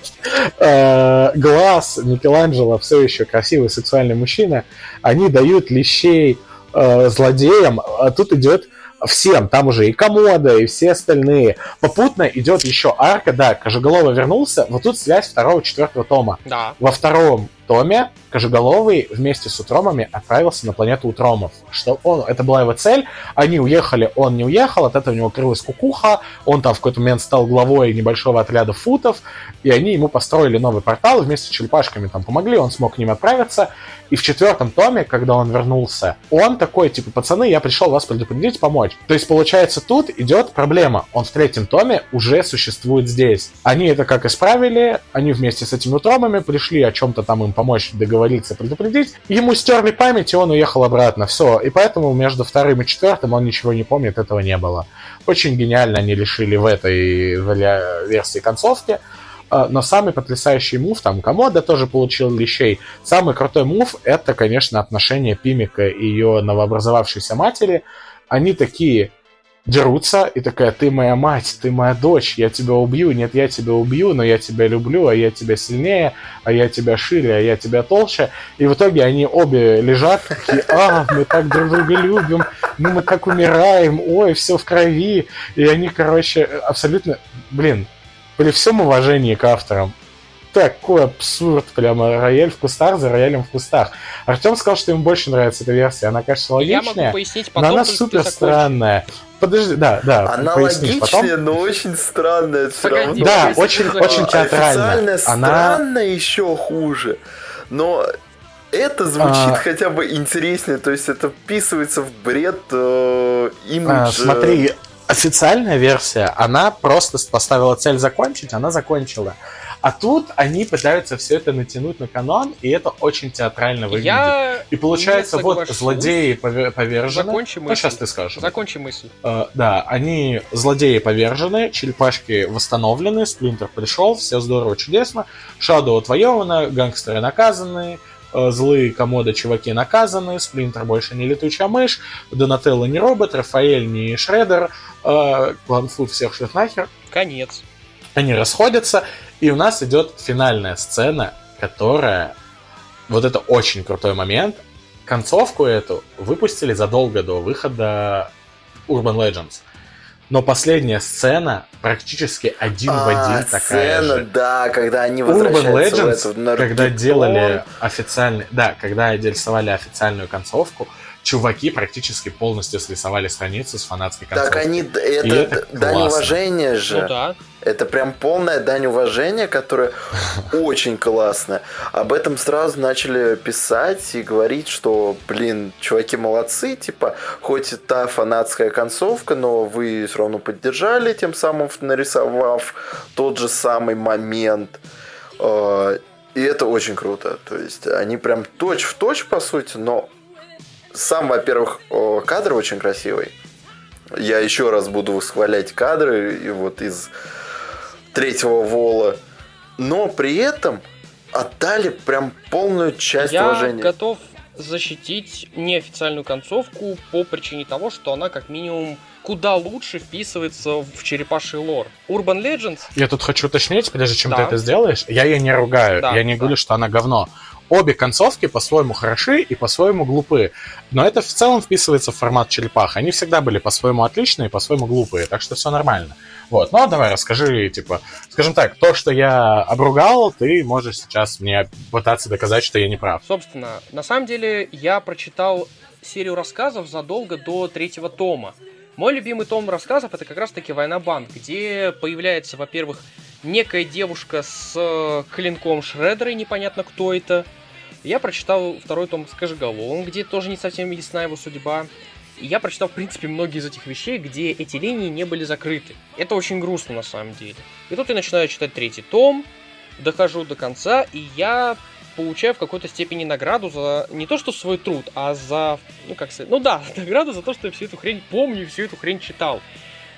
э, глаз, Микеланджело все еще красивый сексуальный мужчина, они дают лещей э, злодеям, а тут идет всем, там уже и Комода, и все остальные. Попутно идет еще арка, да, Кожеголова вернулся, вот тут связь второго, четвертого тома. Да. Во втором томе Кожеголовый вместе с Утромами отправился на планету Утромов. Что он, это была его цель, они уехали, он не уехал, от этого у него крылась кукуха, он там в какой-то момент стал главой небольшого отряда футов, и они ему построили новый портал, вместе с черепашками там помогли, он смог к ним отправиться. И в четвертом томе, когда он вернулся, он такой, типа, пацаны, я пришел вас предупредить, помочь. То есть, получается, тут идет проблема. Он в третьем томе уже существует здесь. Они это как исправили, они вместе с этими утромами пришли о чем-то там им помочь договориться, предупредить. Ему стерли память, и он уехал обратно. Все. И поэтому между вторым и четвертым он ничего не помнит, этого не было. Очень гениально они решили в этой версии концовки. А, но самый потрясающий мув, там Комода тоже получил лещей. Самый крутой мув это, конечно, отношение Пимика и ее новообразовавшейся матери. Они такие, дерутся, и такая, ты моя мать, ты моя дочь, я тебя убью, нет, я тебя убью, но я тебя люблю, а я тебя сильнее, а я тебя шире, а я тебя толще. И в итоге они обе лежат, такие, а, мы так друг друга любим, ну мы так умираем, ой, все в крови. И они, короче, абсолютно, блин, при всем уважении к авторам, такой абсурд, прямо рояль в кустах за роялем в кустах. Артем сказал, что ему больше нравится эта версия, она кажется логичнее, Я могу пояснить потом, но она супер странная. Подожди, да, да. Она логичная, потом. но очень странная все Погоди, равно. Да, очень, очень театральная. Официально Она... странная еще хуже. Но это звучит А. хотя бы интереснее, то есть это вписывается в бред э, имидж. А, э, смотри, официальная версия, она просто поставила цель закончить, она закончила. А тут они пытаются все это натянуть на канон, и это очень театрально выглядит. Я И получается, вот злодеи пове- повержены. Закончи Ну, мысль. сейчас ты скажешь. Закончи мысль. Э, да, они, злодеи повержены, черепашки восстановлены, Сплинтер пришел, все здорово, чудесно. Шадоу отвоевано, гангстеры наказаны, э, злые комоды чуваки наказаны, Сплинтер больше не летучая мышь, Донателло не робот, Рафаэль не Шредер, э, Кланфуд всех шлет нахер. Конец. Они расходятся, и у нас идет финальная сцена, которая... Вот это очень крутой момент. Концовку эту выпустили задолго до выхода Urban Legends. Но последняя сцена практически один в а, один такая сцена, же. да, когда они Urban в Legends, в Наргитон. когда делали официальный, да, когда рисовали официальную концовку, чуваки практически полностью срисовали страницу с фанатской концовкой. Так они, это, это дань уважения же. Ну да. Это прям полная дань уважения, которая очень классная. Об этом сразу начали писать и говорить, что, блин, чуваки молодцы, типа, хоть и та фанатская концовка, но вы все равно поддержали, тем самым нарисовав тот же самый момент. Э, И это очень круто. То есть они прям точь в точь, по сути, но сам, во-первых, кадр очень красивый. Я еще раз буду восхвалять кадры и вот из третьего вола. Но при этом отдали прям полную часть Я уважения. готов защитить неофициальную концовку по причине того, что она как минимум куда лучше вписывается в черепаший лор. Urban Legends Я тут хочу уточнить, прежде чем Да. ты это сделаешь, я ее не ругаю, Да, я не да. говорю, что она говно. Обе концовки по-своему хороши и по-своему глупы. Но это в целом вписывается в формат черепах. Они всегда были по-своему отличные и по-своему глупые, так что все нормально. Вот, ну а давай расскажи, типа, скажем так, то, что я обругал, ты можешь сейчас мне пытаться доказать, что я не прав. Собственно, на самом деле я прочитал серию рассказов задолго до третьего тома. Мой любимый том рассказов это как раз таки Война банд, где появляется, во-первых, некая девушка с э, клинком Шредера, и непонятно кто это. Я прочитал второй том с Кожеголовым, где тоже не совсем ясна его судьба. И я прочитал, в принципе, многие из этих вещей, где эти линии не были закрыты. Это очень грустно на самом деле. И тут я начинаю читать третий том, дохожу до конца, и я получаю в какой-то степени награду за не то что свой труд, а за, ну как сказать, ну да, награду за то, что я всю эту хрень помню и всю эту хрень читал.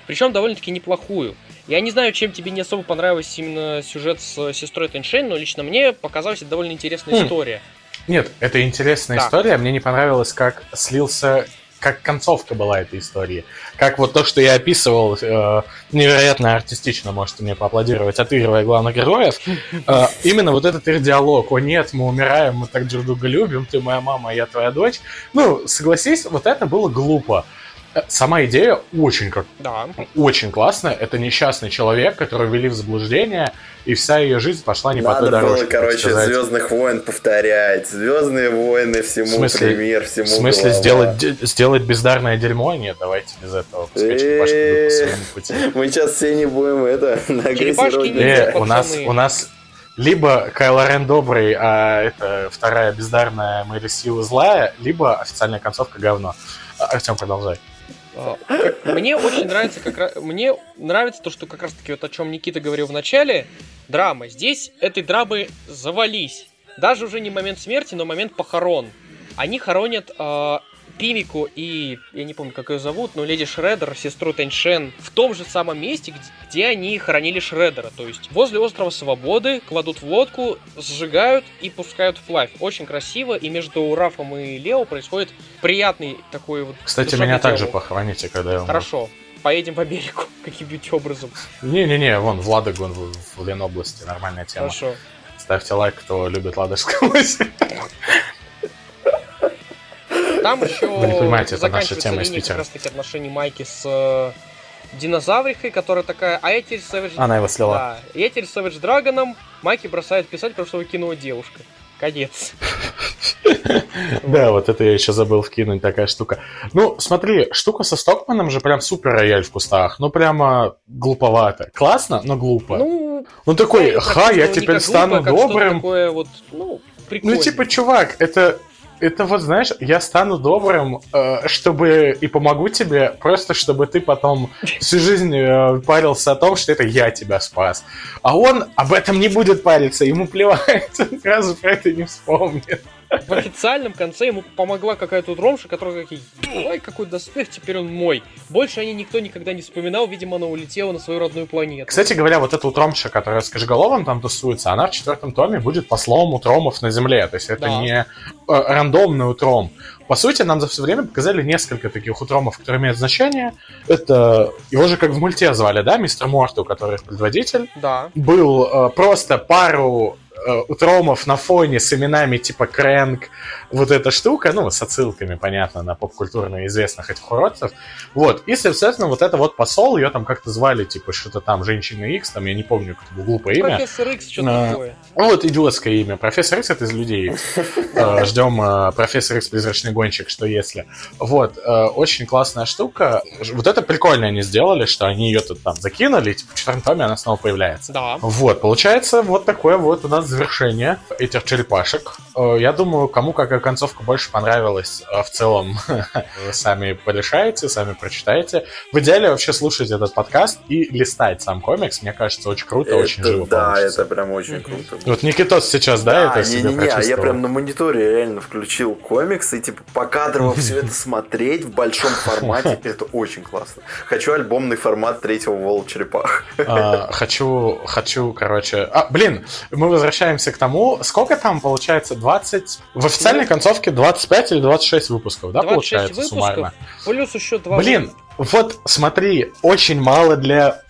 Причем довольно-таки неплохую. Я не знаю, чем тебе не особо понравился именно сюжет с сестрой Тэньшень, но лично мне показалась это довольно интересная Хм. история. Нет, это интересная Да. история. Мне не понравилось, как слился как концовка была этой истории. Как вот то, что я описывал, э, невероятно артистично, можете мне поаплодировать, отыгрывая главных героев. Э, именно вот этот их диалог. О нет, мы умираем, мы так друг друга любим, ты моя мама, я твоя дочь. Ну, согласись, вот это было глупо. Э, сама идея очень, как, Да. очень классная. Это несчастный человек, который ввели в заблуждение, и вся ее жизнь пошла не по той Надо было, дорожке. короче, сказать. Звездных войн повторять. Звездные войны всему В смысле- пример, всему В смысле, сделать, де- сделать бездарное дерьмо? Нет, давайте без этого. Пускай черепашки идут по своему пути. Мы сейчас все не будем это агрессировать. не- Э, у нас, у нас либо Кайло Рен добрый, а это вторая бездарная Мэри Сила злая, либо официальная концовка говно. А, Артем, продолжай. А, Мне очень нравится как раз... Мне нравится то, что как раз таки вот о чем Никита говорил в начале. Драма. Здесь этой драмы завались. Даже уже не момент смерти, но момент похорон. Они хоронят а, Пимику и... Я не помню, как ее зовут, но Леди Шреддер, сестру Тэньшен, в том же самом месте, где, где они хоронили Шреддера. То есть возле острова Свободы кладут в лодку, сжигают и пускают вплавь. Очень красиво, и между Рафом и Лео происходит приятный такой вот... Кстати, меня также похороните, когда я умру. Хорошо. Поедем в Америку каким-нибудь образом. Не-не-не, вон, в Ладогу, в, в Ленобласти, нормальная тема. Хорошо. Ставьте лайк, кто любит Ладожскую. Там еще Вы не понимаете, это наша тема из Питера. как раз таки отношений Майки с э, динозаврихой, которая такая, а я теперь Savage... Она его слила. Да, я теперь Savage Драгоном, Майки бросает писать, потому что выкинула девушка. Конец. Да, вот это я еще забыл вкинуть, такая штука. Ну, смотри, штука со Стокманом же прям супер рояль в кустах. Ну, прямо глуповато. Классно, но глупо. Ну, Он такой, ха, я теперь стану а добрым. ну. Ну, типа, чувак, это... Это вот, знаешь, я стану добрым, э, чтобы и помогу тебе, просто чтобы ты потом всю жизнь э, парился о том, что это я тебя спас. А он об этом не будет париться, ему плевать, он сразу про это не вспомнит. В официальном конце ему помогла какая-то ромша, которая такие, ой, какой доспех, теперь он мой. Больше о ней никто никогда не вспоминал, видимо, она улетела на свою родную планету. Кстати говоря, вот эта утромша, которая с Кашголовым там тусуется, она в четвертом томе будет послом утромов на Земле. То есть это Да. не э, рандомный утром. По сути, нам за все время показали несколько таких утромов, которые имеют значение. Это его же как в мульте звали, да, мистер Морту, который предводитель. Да. Был э, просто пару утромов на фоне с именами типа Крэнк, вот эта штука, ну, с отсылками, понятно, на поп-культурно известных этих уродцев. Вот, и, соответственно, вот это вот посол, ее там как-то звали, типа, что-то там, Женщина Икс, там, я не помню, как это было глупое имя. Профессор Икс, что-то А, такое. Ну, вот идиотское имя. Профессор Икс это из людей. Э, Ждем э, профессор Икс призрачный гонщик, что если. Вот, э, очень классная штука. Вот это прикольно они сделали, что они ее тут там закинули, типа в четвертом томе она снова появляется. Да. Вот, получается, вот такое вот у нас завершение этих черепашек. Э, Я думаю, кому какая концовка больше понравилась, э, в целом сами порешаете, сами прочитаете. В идеале вообще слушать этот подкаст и листать сам комикс. Мне кажется, очень круто, очень Это- живо Да, получится. это прям очень круто. Вот Никитос сейчас, да, это себе не-не-не, а я прям на мониторе реально включил комикс и типа покадрово все это смотреть в большом формате. Это очень классно. Хочу альбомный формат третьего Вол Черепах. А, хочу, хочу, короче... А, блин, мы возвращаемся к тому, сколько там получается? 20... В официальной концовке 25 или 26 выпусков, да, 26 получается, выпусков, суммарно? Плюс еще два... Блин, вот смотри, очень мало для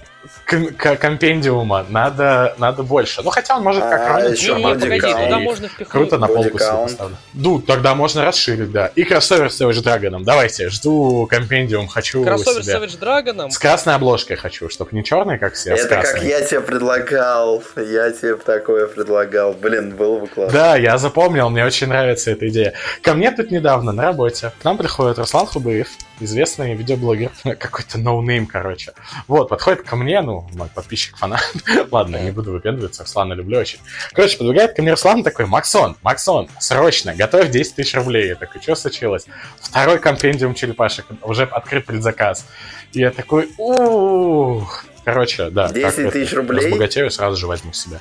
компендиума, надо, надо больше. Ну, хотя он может как А, ранить, еще Не, погоди, туда можно впихнуть... Круто на полку поставлю. Ну, тогда можно расширить, да. И кроссовер с Savage Dragon. Давайте, жду компендиум, хочу Кроссовер с. Savage Dragon. С красной обложкой хочу, чтобы не черный, как все, а Это как я тебе предлагал. Я тебе такое предлагал. Блин, было бы классно. Да, я запомнил, мне очень нравится эта идея. Ко мне тут недавно на работе к нам приходит Руслан Хубыев, известный видеоблогер, какой-то ноунейм, короче. Вот, подходит ко мне, ну, мой подписчик, фанат. Ладно, не буду выпендриваться, Руслана люблю очень. Короче, подбегает ко мне Руслан такой, Максон, Максон, срочно, готовь 10 тысяч рублей. Я такой, что случилось? Второй компендиум черепашек, уже открыт предзаказ. И я такой, ух. Короче, да. 10 как это, тысяч рублей? Разбогатею, сразу же возьму себе.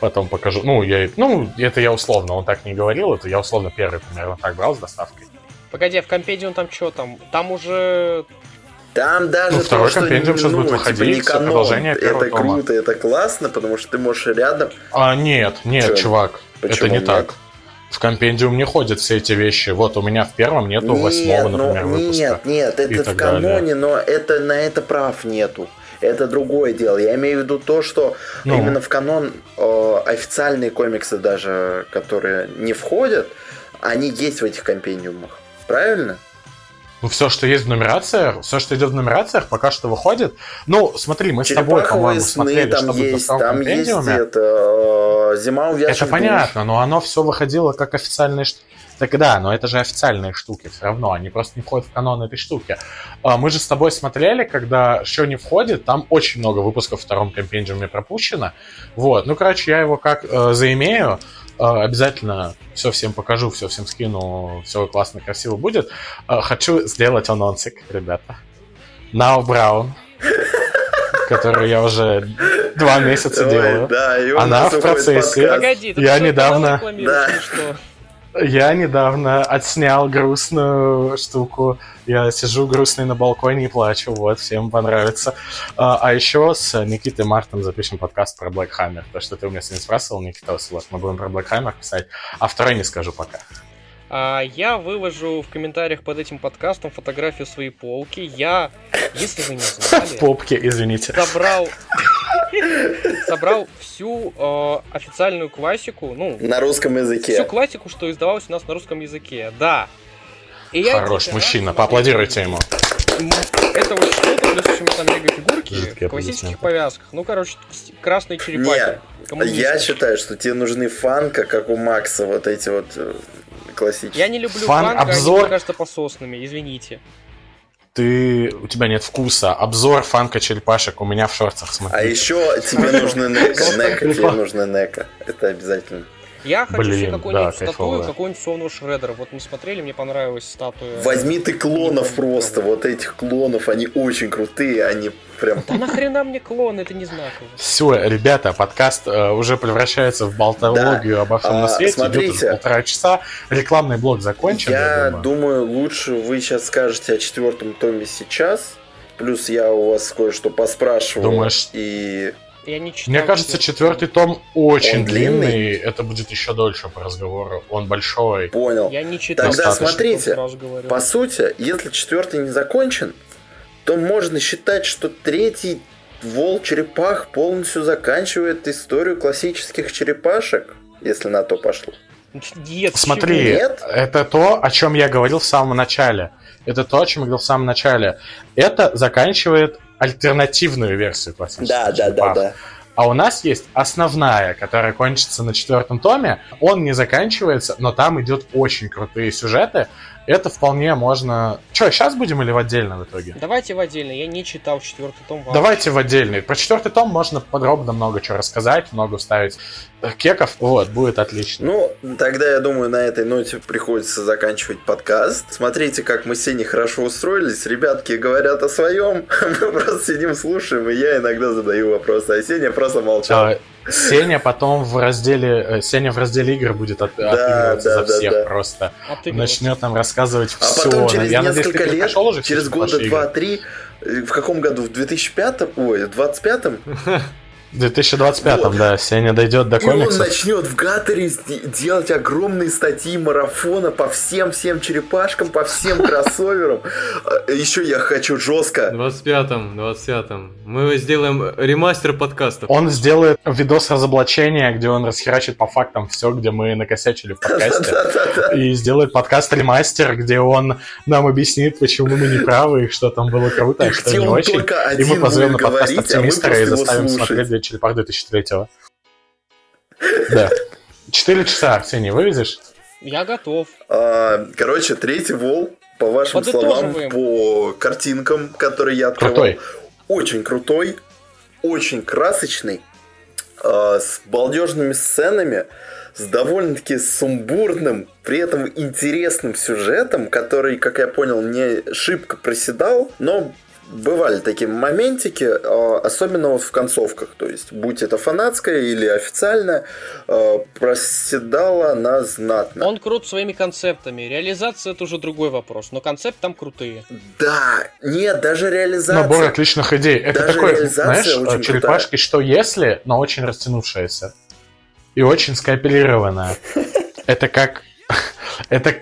Потом покажу. Ну, я, ну, это я условно, он так не говорил, это я условно первый примерно так брал с доставкой. Погоди, а в Компедиум там что там? Там уже... Там даже Ну, второй то, что сейчас ну, будет типа, выходить, не канон. продолжение первого Это тома. круто, это классно, потому что ты можешь рядом... А, нет, нет, Чё? чувак, Почему это не нет? так. В компендиум не ходят все эти вещи. Вот у меня в первом нету Нет, восьмого, ну, например, выпуска. Нет, нет, это в каноне, далее. но это на это прав нету. Это другое дело. Я имею в виду то, что Ну. именно в канон э, официальные комиксы даже, которые не входят, они есть в этих компендиумах. Правильно? Ну, все, что есть в нумерациях, все, что идет в нумерациях, пока что выходит. Ну, смотри, мы с тобой, по-моему, смотрели, там что есть, там есть это э, зима увядших Это душ. понятно, но оно все выходило как официальные штуки. Так да, но это же официальные штуки все равно, они просто не входят в канон этой штуки. А, Мы же с тобой смотрели, когда что не входит, там очень много выпусков в втором компендиуме пропущено. Вот, ну, короче, я его как э, заимею, обязательно все всем покажу, все всем скину, все классно, красиво будет. Э, хочу сделать анонсик, ребята. Now Brown, который я уже два месяца Ой, делаю. да, Она в процессе. Погоди, Я недавно- Да. что? Я недавно отснял грустную штуку. Я сижу грустный на балконе и плачу. Вот, всем понравится. А, а еще с Никитой Мартом запишем подкаст про Black Hammer. То, что ты у меня сегодня спрашивал, Никитос, вот мы будем про Black писать. А второй не скажу пока. А, я выложу в комментариях под этим подкастом фотографию своей полки. Я, если вы не В знали, попке, извините. собрал собрал всю э, официальную классику, ну, На русском всю языке. классику, что издавалось у нас на русском языке. Да. И Хорош мужчина, поаплодируйте ему. Это вот что-то, плюс еще там лего-фигурки Жидкие в классических повязках. Ну, короче, красные черепахи. Не, я считаю, что тебе нужны фанка, как у Макса, вот эти вот классические. Я не люблю Фан- фанка, они, обзор. мне кажется, пососными, извините. Ты, у тебя нет вкуса. Обзор фанка черепашек у меня в шортах, А смотри. еще тебе нужны нека. Нека, тебе нужны нека. Это обязательно. Я хочу себе Блин, какую-нибудь да, статую, какого-нибудь сонного шредера. Вот мы смотрели, мне понравилась статуя. Возьми ты клонов просто. Вот этих клонов, они очень крутые, они прям... Да нахрена мне клон, это не знаково. Все, ребята, подкаст э, уже превращается в болтологию обо всем А, на свете. смотрите. Идет полтора часа. Рекламный блок закончен. Я думаю. думаю, лучше вы сейчас скажете о четвертом томе сейчас. Плюс я у вас кое-что поспрашивал. Думаешь? И Я не читал. Мне кажется, четвертый. том очень Он длинный? длинный. Это будет еще дольше по разговору. Он большой. понял. Я не читал. Тогда Достаточно. смотрите. По сути, если четвертый не закончен, то можно считать, что третий Вол Черепах полностью заканчивает историю классических черепашек, если на то пошло. Нет, Смотри? Нет? это то, о чем я говорил в самом начале. Это то, о чем я говорил в самом начале. Это заканчивает альтернативную версию классических Да, да, да, да. А у нас есть основная, которая кончится на четвертом томе. Он не заканчивается, но там идет очень крутые сюжеты. Это вполне можно... Че, сейчас будем или в отдельно в итоге? Давайте в отдельно. Я не читал четвертый том вообще. Давайте в отдельный. Про четвертый том можно подробно много чего рассказать, много вставить кеков. Вот, будет отлично. Ну, тогда, я думаю, на этой ноте приходится заканчивать подкаст. Смотрите, как мы с Сеней хорошо устроились. Ребятки говорят о своем. Мы просто сидим, слушаем, и я иногда задаю вопросы, а Сеня просто молчал. А, Сеня потом в разделе... э, Сеня в разделе игр будет от, Да, отыгрываться да, за да, всех да. просто. А Начнет нам рассказывать А все. потом через Я надеюсь, несколько ты лет, уже через года ваши игры? два-три, э, в каком году? В 2005? Ой, в 25-м? В 2025, Вот. да, Сеня дойдет до И он начнет в Гаторе сде- делать огромные статьи марафона по всем-всем черепашкам, по всем кроссоверам. А, Еще я хочу В жестко. 25-м, 25-м. Мы сделаем ремастер подкастов. Он сделает видос разоблачения, где он расхерачит по фактам все, где мы накосячили в подкасте. И сделает подкаст ремастер, где он нам объяснит, почему мы не правы, и что там было круто, а что не очень. И мы позовем на подкаст а оптимистра просто и заставим смотреть. Для Черепах 2003 Да. Четыре часа, Арсений, вывезешь? Я готов. А, Короче, третий вол, по вашим словам, по картинкам, которые я открывал, Крутой. очень крутой, очень красочный, э, с балдежными сценами, с довольно-таки сумбурным, при этом интересным сюжетом, который, как я понял, не шибко проседал, но бывали такие моментики, э, особенно вот в концовках, то есть, будь это фанатская или официальная, э, проседала она знатно. Он крут своими концептами. Реализация это уже другой вопрос. Но концепт там крутые. Да, нет, даже реализация. Набор отличных идей. Это Даже такой, реализация знаешь, очень черепашки, что если, но очень растянувшаяся. И очень скооперированная. Это как... Это...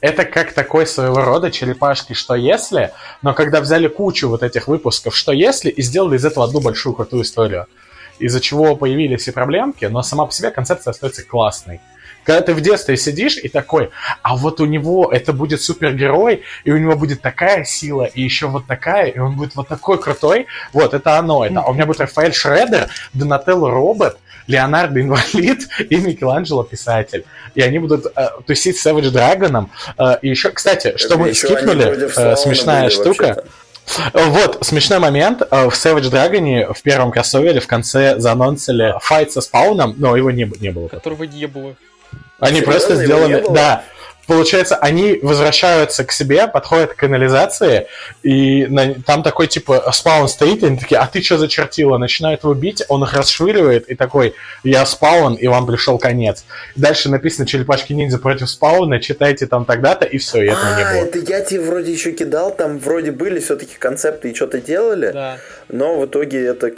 Это как такой своего рода черепашки «Что если?», но когда взяли кучу вот этих выпусков «Что если?» и сделали из этого одну большую крутую историю. Из-за чего появились и проблемки, но сама по себе концепция остается классной. Когда ты в детстве сидишь и такой, а вот у него это будет супергерой, и у него будет такая сила, и еще вот такая, и он будет вот такой крутой, вот, это оно, это. А у меня будет Рафаэль Шредер, Донателло робот, Леонардо инвалид и Микеланджело писатель. И они будут э, тусить с Savage Dragon. Э, и еще, кстати, что мы скипнули, э, смешная штука. Вот, смешной момент. Э, в Savage Dragon в первом кроссовере в конце заанонсили файт со спауном, но его не, не было. Которого не было. Они Серьезно, просто сделали, да, получается, они возвращаются к себе, подходят к канализации, и на, там такой, типа, спаун стоит, и они такие, а ты что зачертила? Начинают его бить, он их расшвыривает, и такой, я спаун, и вам пришел конец. Дальше написано черепашки ниндзя против спауна, читайте там тогда-то, и все, и этого а, не было. это я тебе вроде еще кидал, там вроде были все-таки концепты и что-то делали, да. но в итоге это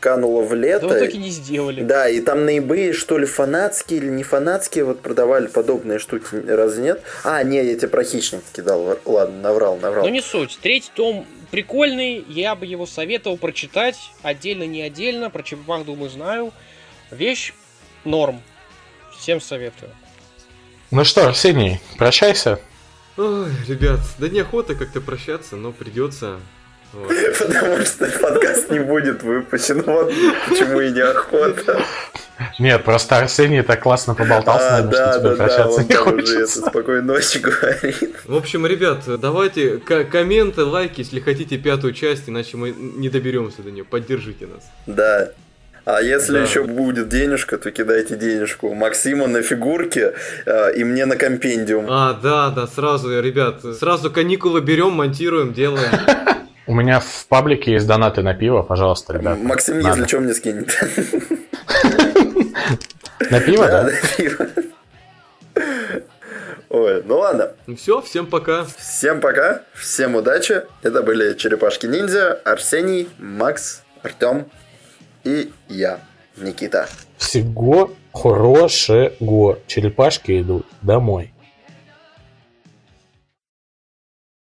кануло в лето. Да в итоге не сделали. Да, и там на eBay, что ли, фанатские или не фанатские, вот продавали подобные штуки, разве нет? А, не, я тебе про хищник кидал, ладно, наврал, наврал. Ну не суть, третий том прикольный, я бы его советовал прочитать, отдельно, не отдельно, про Черепах, думаю, знаю. Вещь норм, всем советую. Ну что, Арсений, прощайся. Ой, ребят, да неохота как-то прощаться, но придется. Вот. Потому что подкаст не будет выпущен. Вот почему и неохота. Нет, просто Арсений так классно поболтал с а, нами, что тебе прощаться не хочется. Спокойной ночи говорит. В общем, ребят, давайте комменты, лайки, если хотите пятую часть, иначе мы не доберемся до нее. Поддержите нас. Да. А если да. еще будет денежка, то кидайте денежку Максима на фигурке э, и мне на компендиум. А, да, да, сразу, ребят, сразу каникулы берем, монтируем, делаем. У меня в паблике есть донаты на пиво, пожалуйста, ребят. Максим, Надо. если что, мне скинет. На пиво, да? На пиво. Ой, ну ладно. Ну все, всем пока. Всем пока, всем удачи. Это были Черепашки Ниндзя, Арсений, Макс, Артем и я, Никита. Всего хорошего. Черепашки идут домой.